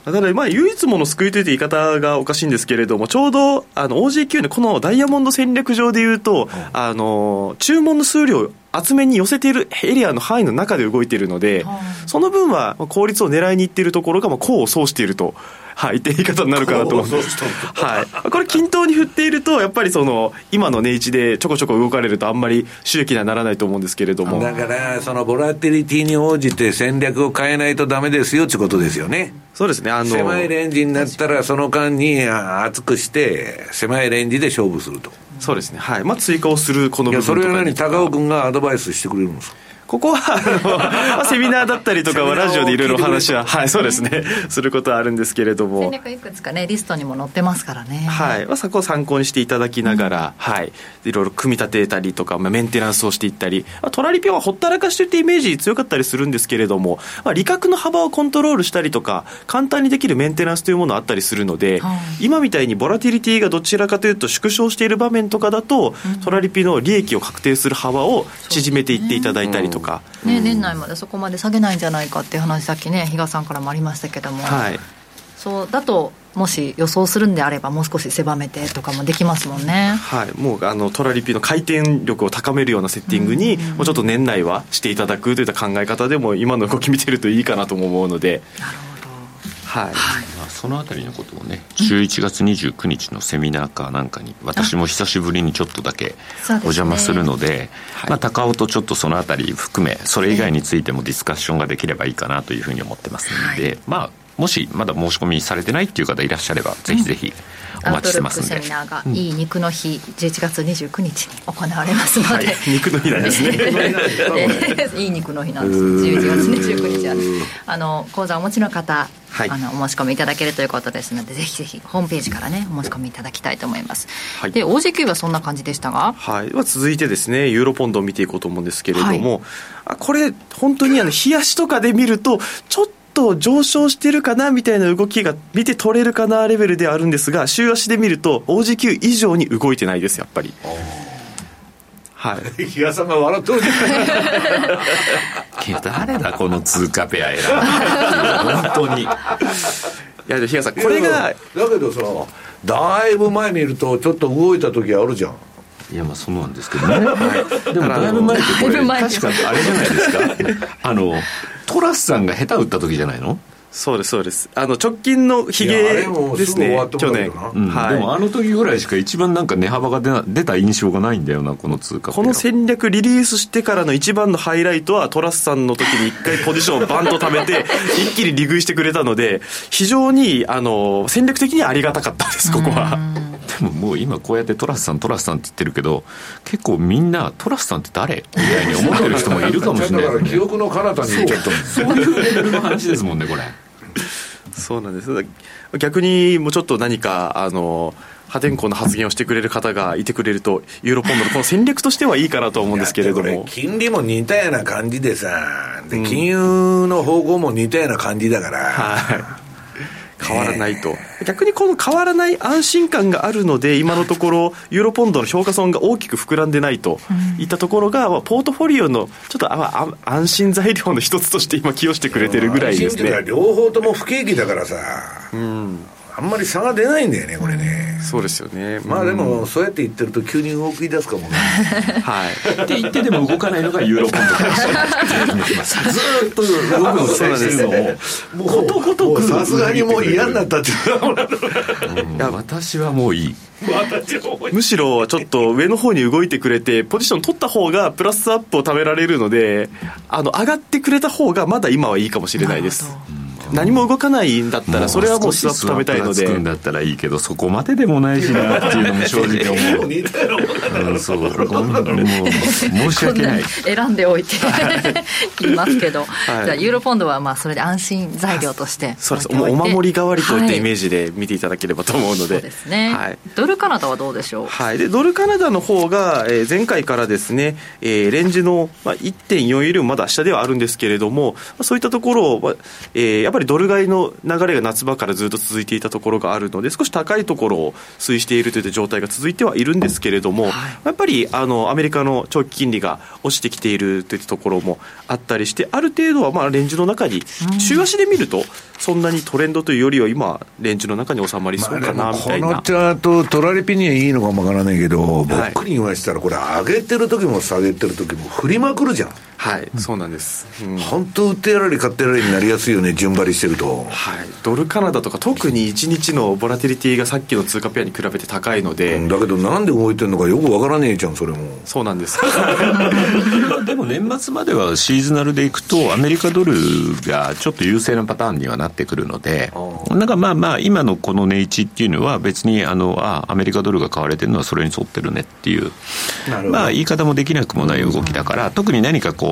ただ、まあ、唯一もの救いという言い方がおかしいんですけれども、ちょうど、あの、OG9 のこのダイヤモンド戦略上で言うと、あの、注文の数量、厚めに寄せているエリアの範囲の中で動いているので、その分は効率を狙いにいっているところが、まあ、功を奏していると。はい、って言い方になるかなと思います。はい。これ均等に振っていると、やっぱりその、今の値位置でちょこちょこ動かれるとあんまり収益にはならないと思うんですけれども。だから、そのボラティリティに応じて戦略を変えないとダメですよってことですよね。そうですね、あの。狭いレンジになったら、その間に厚くして、狭いレンジで勝負すると。そうですね。はい。まあ、追加をするこの部分それは何、高尾君がアドバイスしてくれるんですかここは、あの、まあ、セミナーだったりとかは、ラジオでいろいろお話は、はい、そうですね、することはあるんですけれども。戦略いくつかね、リストにも載ってますからね。はい。まあ、そこを参考にしていただきながら、うん、はい。いろいろ組み立てたりとか、まあ、メンテナンスをしていったり、まあ、トラリピョンはほったらかしてってイメージ強かったりするんですけれども、まあ、利確の幅をコントロールしたりとか、簡単にできるメンテナンスというものあったりするので、はい、今みたいにボラティリティがどちらかというと縮小している場面とかだと、うん、トラリピの利益を確定する幅を縮めていっていただいたりとか。ね、年内までそこまで下げないんじゃないかっていう話さっきね比嘉さんからもありましたけども、はい、そうだともし予想するんであればもう少し狭めてとかもできますもんね。はい。もうあのトラリピの回転力を高めるようなセッティングに、もうちょっと年内はしていただくといった考え方でも今の動き見てるといいかなとも思うので。なるほどはい、まあ、そのあたりのことをね11月29日のセミナーかなんかに私も久しぶりにちょっとだけお邪魔するので、ね、まあ、高尾とちょっとそのあたり含めそれ以外についてもディスカッションができればいいかなというふうに思ってますので、はい、まあもしまだ申し込みされてないっていう方いらっしゃれば、ぜひぜひお待ちしてますんで、セミナーが、いい肉の日11月29日に行われますので、はい、肉の日なんですね。いい肉の日なんです。11月29日は。あの講座をお持ちの方はい、あのお申し込みいただけるということですのでぜひぜひホームページからねお申し込みいただきたいと思います、はい、で OG9 はそんな感じでしたが、はい、では続いてですねユーロポンドを見ていこうと思うんですけれども、はい、あこれ本当にあの冷やしとかで見るとちょっと上昇してるかなみたいな動きが見て取れるかなレベルではあるんですが週足で見ると OG9 以上に動いてないですやっぱりはい。比嘉さんが笑ってるじゃん。誰だ、この通貨ペア選ぶ本当に。いや、比嘉さん、これが。だけどさ、だいぶ前見ると、ちょっと動いた時あるじゃん。いやまあそうなんですけどね、はい、でもだいぶ前ってこれ確かあれじゃないですか。あのトラスさんが下手打った時じゃないの？そうですそうです。あの直近のヒゲですね去年、うん。はい、でもあの時ぐらいしか一番なんか値幅が出出た印象がないんだよなこの通貨この戦略リリースしてからの一番のハイライトはトラスさんの時に一回ポジションをバンと貯めて 一気に利食いしてくれたので非常にあの戦略的にありがたかったですここはでももう今こうやってトラスさんトラスさんって言ってるけど結構みんなトラスさんって誰？みたいに思ってる人もいるかもしれない、だから記憶の彼方にちょっとそういうレベルの話ですもんねこれ。そうなんです。逆にもうちょっと何かあの破天荒な発言をしてくれる方がいてくれるとユーロポンドのこの戦略としてはいいかなと思うんですけれども。金利も似たような感じでさで金融の方向も似たような感じだから、はい変わらないと、逆にこの変わらない安心感があるので今のところ ユーロポンドの評価損が大きく膨らんでないと。いったところが、まあ、ポートフォリオのちょっとあ安心材料の一つとして今寄与してくれてるぐらいですね。両方とも不景気だからさ、うん、あんまり差が出ないんだよね、これね。そうですよね。まあでも、そうやって言ってると急に動き出すかもね。はい。って言ってでも動かないのがユーロポンドずーっと動くの期待してる のを、もうことごとく。さすがにもう嫌になったっていういや、私はもういい。むしろちょっと上の方に動いてくれてポジション取った方がプラスアップを貯められるのであの上がってくれた方がまだ今はいいかもしれないです何も動かないんだったらそれはもうスワップ貯めたいので。つくんだったらいいけどそこまででもないしなっていうのも正直思う。うんそうもう申し訳ない。選んでおいて言いますけど、はいじゃあユーロポンドはまあそれで安心材料としてそうですおお守り代わりといったイメージ、ジで見ていただければと思うので、そうですね、はいドルカナダはどうでしょうはい、でドルカナダの方が、えー前回からですね、えーレンジの、まあ、1.4よりもまだ下ではあるんですけれども、まあそういったところを、まあえーやっぱりドル買いの流れが夏場からずっと続いていたところがあるので、少し高いところを推移しているといった状態が続いてはいるんですけれども、やっぱりあのアメリカの長期金利が落ちてきているといったところもあったりして、ある程度はまあレンジの中に、週足で見ると、そんなにトレンドというよりは、今、レンジの中に収まりそうかなみたいな。このチャート、トラリピにはいいのかもわからないけど、僕に言わしたら、これ、上げてる時も下げてる時も振りまくるじゃん。はい、そうなんです。うん。本当、売ってやられ、買ってやられになりやすいよね、順張りしてると。はい、ドルカナダとか特に1日のボラティリティがさっきの通貨ペアに比べて高いので、だけど、なんで動いてるのかよくわからねえじゃん、それも。そうなんです。でも年末まではシーズナルでいくとアメリカドルがちょっと優勢なパターンにはなってくるので。なんかまあまあ今のこの値位置っていうのは別にあのあアメリカドルが買われてるのはそれに沿ってるねっていう。まあ言い方もできなくもない動きだから特に何かこう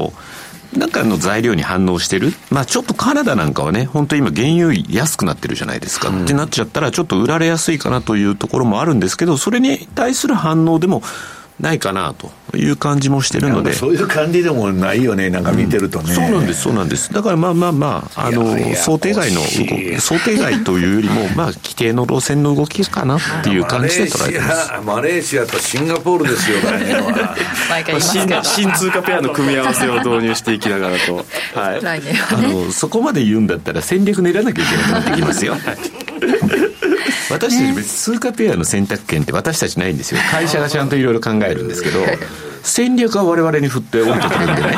なんかの材料に反応してる、まあ、ちょっとカナダなんかはね、本当今、原油安くなってるじゃないですか、ってなっちゃったら、ちょっと売られやすいかなというところもあるんですけど、それに対する反応でもないかなという感じもしてるので。そういう感じでもないよね、なんか見てるとね。そうなんです、そうなんです。だからまあまあまあ、あの、想定外の動き、想定外というよりも、まあ、規定の路線の動きかなっていう感じで捉えてます。マレーシアとシンガポールですよ、来年は。新通貨ペアの組み合わせを導入していきながらと、はい、来年あの、そこまで言うんだったら戦略練らなきゃいけなくなってきますよ。私たち別に通貨ペアの選択権って私たちないんですよ。会社がちゃんといろいろ考えるんですけど、戦略は我々に振って降りてくるんでね。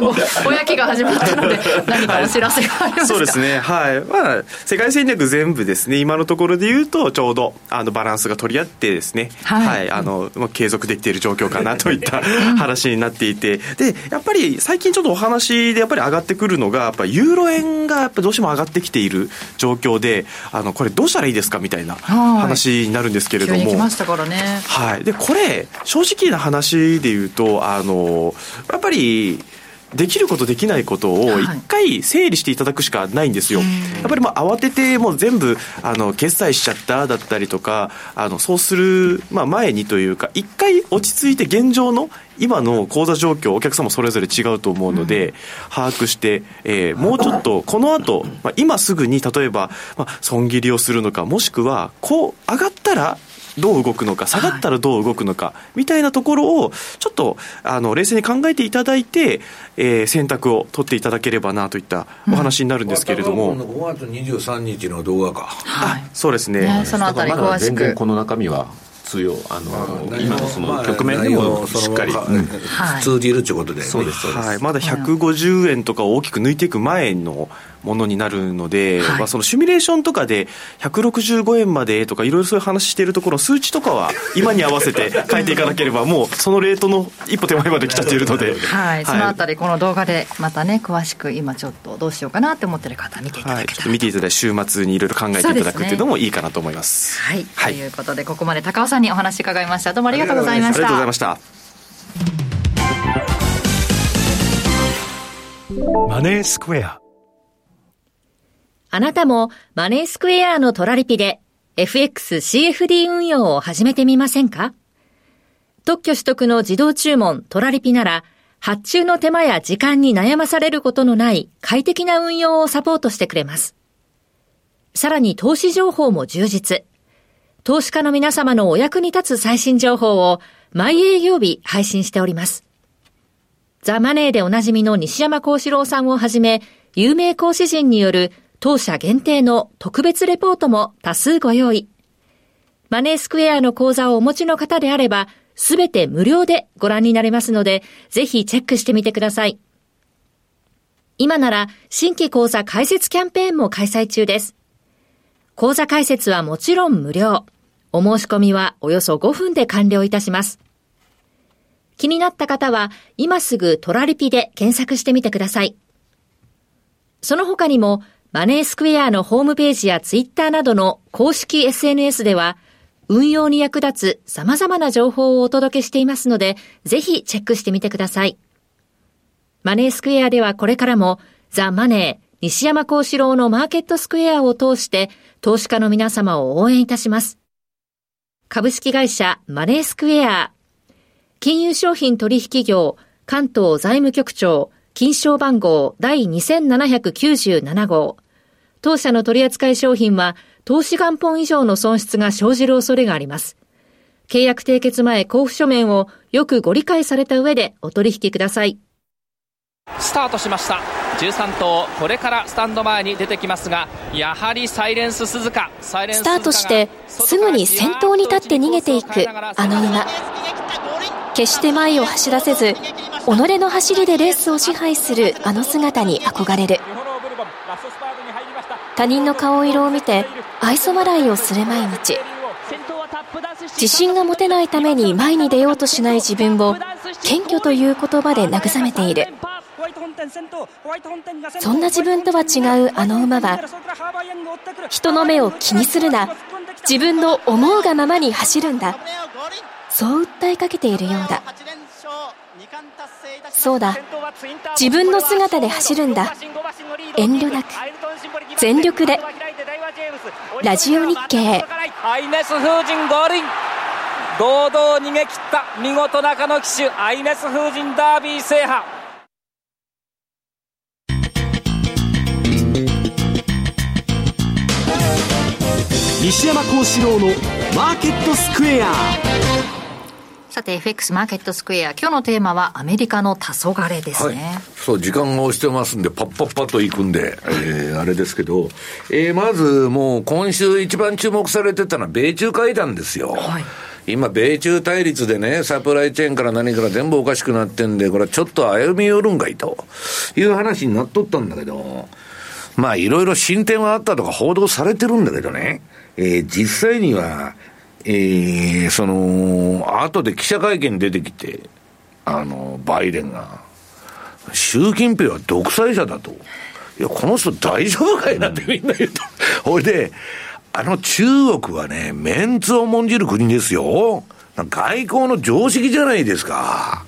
もうぼやきが始まったので何かお知らせがありますか、そうですね、はい。まあ、世界戦略全部ですね、今のところで言うと、ちょうどあのバランスが取り合ってですね、はい。あのまあ、継続できている状況かなといった話になっていて、でやっぱり最近ちょっとお話でやっぱり上がってくるのが、やっぱユーロ円がやっぱどうしても上がってきている状況で、あのこれ、どうしたらいいですかみたいなはい。話になるんですけれども。急に来ましたからね。はい、でこれ正直な話で言うとあのやっぱりできることできないことを一回整理していただくしかないんですよ。やっぱりまあ慌ててもう全部あの決済しちゃっただったりとかあのそうするまあ前にというか一回落ち着いて現状の今の口座状況お客様それぞれ違うと思うので、把握して、えーもうちょっとこの後、まあ今すぐに例えば、まあ、損切りをするのかもしくはこう上がったらどう動くのか下がったらどう動くのか、みたいなところをちょっとあの冷静に考えていただいて、えー選択を取っていただければなといったお話になるんですけれども、5月23日の動画か。そうですねねそのあたりだからまだ詳しく全然この中身は通用、あの、今のそのまあ局面で内も容しっかり。ままうん通じるってことで、ね。そうです、そうです。はい、まだ150円とかを大きく抜いていく前のものになるので、まあ、そのシミュレーションとかで165円までとかいろいろそういう話しているところ数値とかは 今に合わせて変えていかなければもうそのレートの一歩手前まで来ちゃっているので、はい、そのあたりこの動画でまたね詳しく今ちょっとどうしようかなって思ってる方見ていただはい、けたら。ちょっと見ていただいて週末にいろいろ考えていただくっていうのもいいかなと思います。はい、ということでここまで高尾さんにお話伺いました。どうもありがとうございまありがとうしたございました。マネースクエアあなたもマネースクエアのトラリピで FXCFD 運用を始めてみませんか？特許取得の自動注文トラリピなら発注の手間や時間に悩まされることのない快適な運用をサポートしてくれます。さらに投資情報も充実。投資家の皆様のお役に立つ最新情報を毎営業日配信しております。ザ・マネーでおなじみの西山幸四郎さんをはじめ、有名講師陣による当社限定の特別レポートも多数ご用意。マネースクエアの講座をお持ちの方であれば、すべて無料でご覧になれますので、ぜひチェックしてみてください。今なら新規講座開設キャンペーンも開催中です。講座開設はもちろん無料。お申し込みはおよそ5分で完了いたします。気になった方は今すぐトラリピで検索してみてください。その他にもマネースクエアのホームページやツイッターなどの公式 SNS では運用に役立つ様々な情報をお届けしていますので、ぜひチェックしてみてください。マネースクエアではこれからもザ・マネー、西山幸四郎のマーケットスクエアを通して投資家の皆様を応援いたします。株式会社マネースクエア、金融商品取引業関東財務局長金賞番号第2797号。当社の取扱い商品は投資元本以上の損失が生じる恐れがあります。契約締結前交付書面をよくご理解された上でお取引ください。スタートしました13頭これからスタンド前に出てきますがやはりサイレンス鈴鹿スタートしてすぐに先頭に立って逃げていくあの馬決して前を走らせず己の走りでレースを支配するあの姿に憧れる他人の顔色を見て愛想笑いをする毎日。自信が持てないために前に出ようとしない自分を謙虚という言葉で慰めている。そんな自分とは違うあの馬は人の目を気にするな。自分の思うがままに走るんだ。そう訴えかけているようだ。そうだ。自分の姿で走るんだ。遠慮なく。全力で。ラジオ日経。アイネス堂々逃げ切った見事中野騎手アイネス風神ダービー制覇。西山幸四郎のマーケットスクエアさて FX マーケットスクエア。今日のテーマはアメリカの黄昏ですね、はい、そう時間が押してますんでパッパッパッといくんで、えー、あれですけど、えー、まずもう今週一番注目されてたのは米中会談ですよ、はい。今、米中対立でね、サプライチェーンから何から全部おかしくなってんで、これちょっと歩み寄るんかいという話になっとったんだけど、まあいろいろ進展はあったとか報道されてるんだけどね、えー、実際には、えー、その、後で記者会見出てきて、あの、バイデンが、習近平は独裁者だと。いや、この人大丈夫かいなってみんな言うと。ほいで、あの中国はね、メンツを重んじる国ですよ。外交の常識じゃないですか。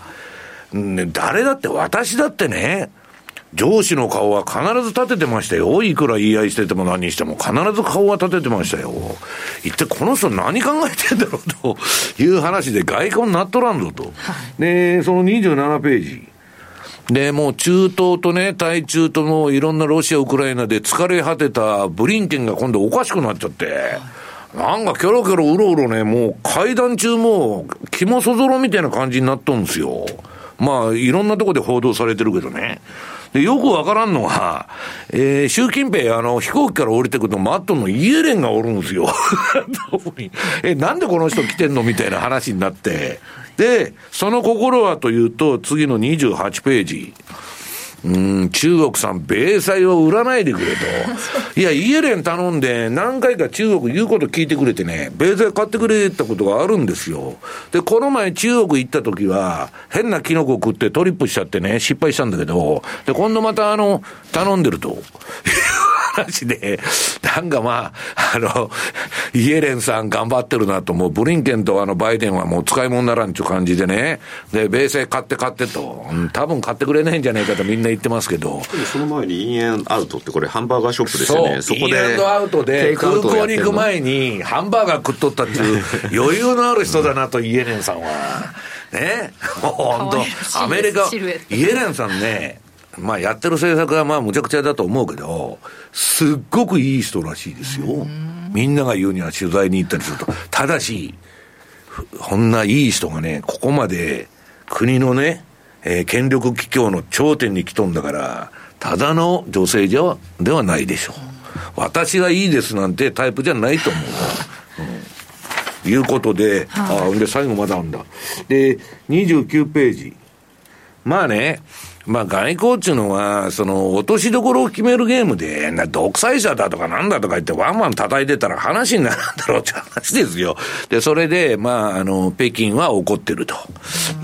ね、誰だって、私だってね、上司の顔は必ず立ててましたよ。いくら言い合いしてても何しても必ず顔は立ててましたよ。一体この人何考えてんだろうという話で外交になっとらんぞと。で、その27ページ。で、もう中東とね、対中とのいろんなロシア、ウクライナで疲れ果てたブリンケンが今度おかしくなっちゃって、なんかキョロキョロうろうろね、もう会談中も肝そぞろみたいな感じになっとんですよ。まあ、いろんなとこで報道されてるけどね。で、よくわからんのは、えー、習近平、あの、飛行機から降りてくるとマットのイエレンがおるんですよ。え、なんでこの人来てんのみたいな話になって。で、その心はというと、次の28ページ。うん、中国さん、米債を売らないでくれと。いや、イエレン頼んで、何回か中国言うこと聞いてくれてね、米債買ってくれたことがあるんですよ。で、この前中国行った時は、変なキノコ食ってトリップしちゃってね、失敗したんだけど、で、今度またあの、頼んでると。話で、なんかまあ、あの、イエレンさん頑張ってるなと、もうブリンケンとあのバイデンはもう使い物ならんちゅう感じでね、で、米製買って買ってと、うん、多分買ってくれないんじゃないかとみんな言ってますけど。その前にインエンアウトってこれハンバーガーショップですよね。そこで。インエンアウトで空港に行く前にハンバーガー食っとったっていう 余裕のある人だなと、イエレンさんは。ね、もう本当、アメリカ、イエレンさんね、まあやってる政策はまあむちゃくちゃだと思うけど、すっごくいい人らしいですよ。みんなが言うには取材に行ったりすると。ただし、こんないい人がね、ここまで国のね、えー、権力機構の頂点に来とんだから、ただの女性じゃではないでしょう。私はいいですなんてタイプじゃないと思う。うん、いうことで、はい、あ、で、最後まだあんだ。で、29ページ。まあね、まあ外交っていうのは、その落としどころを決めるゲームで、な独裁者だとかなんだとか言ってワンワン叩いてたら話になるんだろうって話ですよ。で、それで、まあ、あの、北京は怒ってると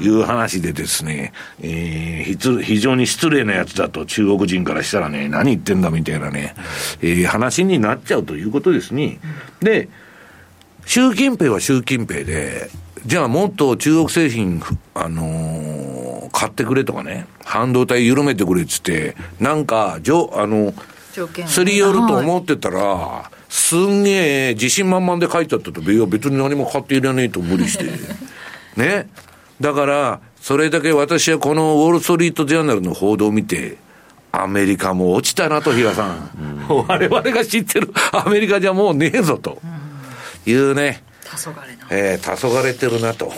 いう話でですね、えー、非常に失礼なやつだと中国人からしたらね、何言ってんだみたいなね、えー、話になっちゃうということですね。で、習近平は習近平で、じゃあもっと中国製品、あのー、買ってくれとかね、半導体緩めてくれっつって、なんか、じょあの、すり寄ると思ってたら、はい、すんげえ自信満々で書いてあったと、いや別に何も買っていらねえと無理して。ね。だから、それだけ私はこのウォール・ストリート・ジャーナルの報道を見て、アメリカも落ちたなと、比嘉さん。うん、我々が知ってるアメリカじゃもうねえぞというね。黄昏の。えー、黄昏てるなと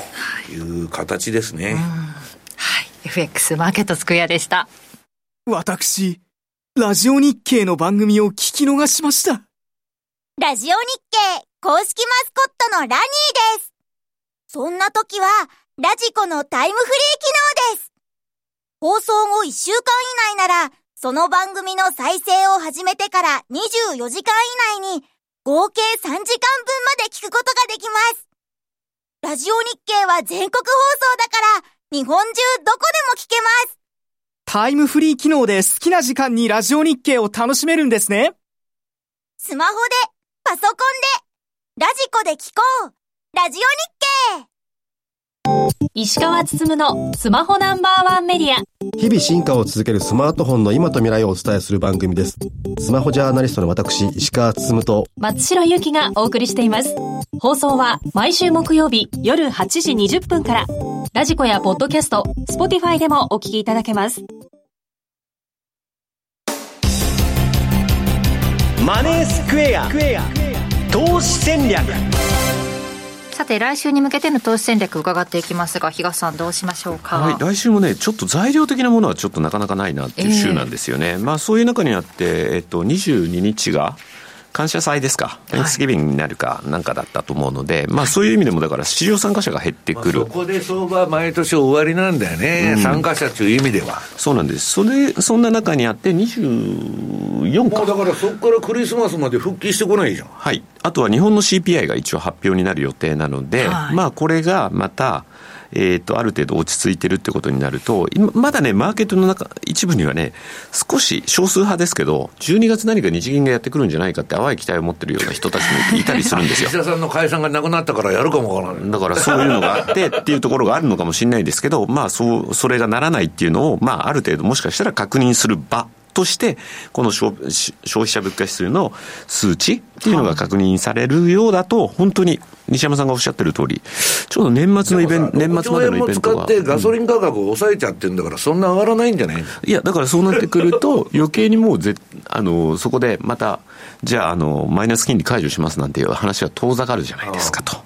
いう形ですね。はい。FX マーケットスクエアでした。私、ラジオ日経の番組を聞き逃しました。ラジオ日経公式マスコットのラニーです。そんな時は、ラジコのタイムフリー機能です。放送後1週間以内なら、その番組の再生を始めてから24時間以内に、合計3時間分まで聞くことができます。ラジオ日経は全国放送だから、日本中どこでも聞けます。タイムフリー機能で好きな時間にラジオ日経を楽しめるんですね。スマホで、パソコンで、ラジコで聞こう。ラジオ日経石川つつむのスマホナンバーワンメディア。日々進化を続けるスマートフォンの今と未来をお伝えする番組です。スマホジャーナリストの私石川つつむと。松代ゆきがお送りしています。放送は毎週木曜日夜8時20分から。ラジコやポッドキャスト Spotify でもお聞きいただけます。マネースクエア。投資戦略さて来週に向けての投資戦略伺っていきますが東さんどうしましょうか、はい、来週もねちょっと材料的なものはちょっとなかなかないなっていう週なんですよね、えー、まあそういう中にあって、えっと、22日が感謝祭ですか、テンスギビングになるかなんかだったと思うので、まあ、そういう意味でも、だから市場参加者が減ってくる、まあ、そこで相場、毎年終わりなんだよね、うん、参加者という意味では。そうなんです、それそんな中にあって、24か、だからそこからクリスマスまで復帰してこないじゃん。はい、あとは日本の CPI が一応発表になる予定なので、はい、まあ、これがまた、えーと、ある程度落ち着いてるってことになると、今まだね、マーケットの中、一部にはね、少し少数派ですけど、12月何か日銀がやってくるんじゃないかって淡い期待を持ってるような人たちもいたりするんですよ。石田さんの解散がなくなったからやるかもわからない。だからそういうのがあってっていうところがあるのかもしれないですけど、まあそう、それがならないっていうのを、まあある程度もしかしたら確認する場として、この消費者物価指数の数値っていうのが確認されるようだと、本当に西山さんがおっしゃってる通り、ちょうど年末のイベント、年末までのイベントが。使ってガソリン価格を抑えちゃってるんだから、そんな上がらないんじゃない？いや、だからそうなってくると、余計にもうぜ、あの、そこでまた、じゃあ、あの、マイナス金利解除しますなんていう話は遠ざかるじゃないですかと。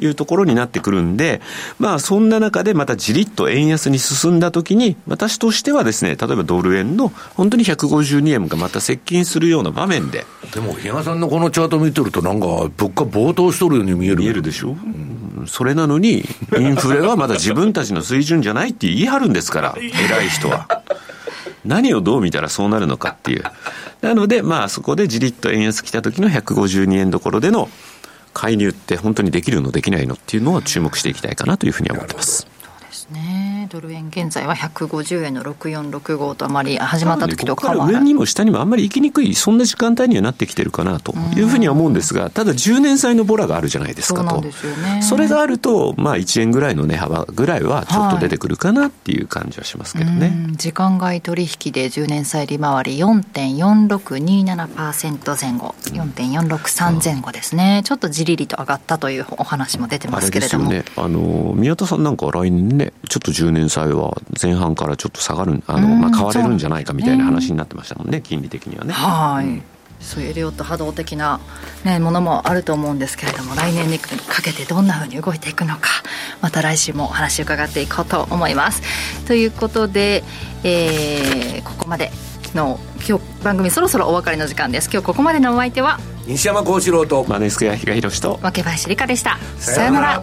いうところになってくるんで、まあそんな中でまたじりっと円安に進んだときに、私としてはですね、例えばドル円の本当に152円がまた接近するような場面で。でも、比嘉さんのこのチャート見てると、なんか物価暴騰しとるように見える。見えるでしょ、うん、それなのに、インフレはまだ自分たちの水準じゃないって言い張るんですから、偉い人は。何をどう見たらそうなるのかっていう。なので、まあそこでじりっと円安来た時の152円どころでの介入って本当にできるのできないのっていうのは注目していきたいかなというふうに思ってます。そうですねドル円現在は150円の6465とあまり始まった時と変わら上にも下にもあんまり行きにくいそんな時間帯にはなってきてるかなというふうには思うんですがただ10年債のボラがあるじゃないですかと。それがあるとまあ1円ぐらいの値幅ぐらいはちょっと出てくるかなっていう感じはしますけどね、はい、時間外取引で10年債利回り4.4627%前後。4.463前後ですね。ちょっとじりりと上がったというお話も出てますけれども。あれですよね。あの宮田さんなんか来年ねちょっと10年債は前半からちょっと下がる、あのまあ、買われるんじゃないかみたいな話になってましたもんね、ん、金利的にはね。はい、うん。そういうエリオット波動的な、ね、ものもあると思うんですけれども来年にかけてどんなふうに動いていくのかまた来週もお話伺っていこうと思います。ということで、えー、ここまでの今日番組そろそろお別れの時間です。今日ここまでのお相手は西山幸四郎とマネスクや比嘉宏と若林理香でした。さよなら。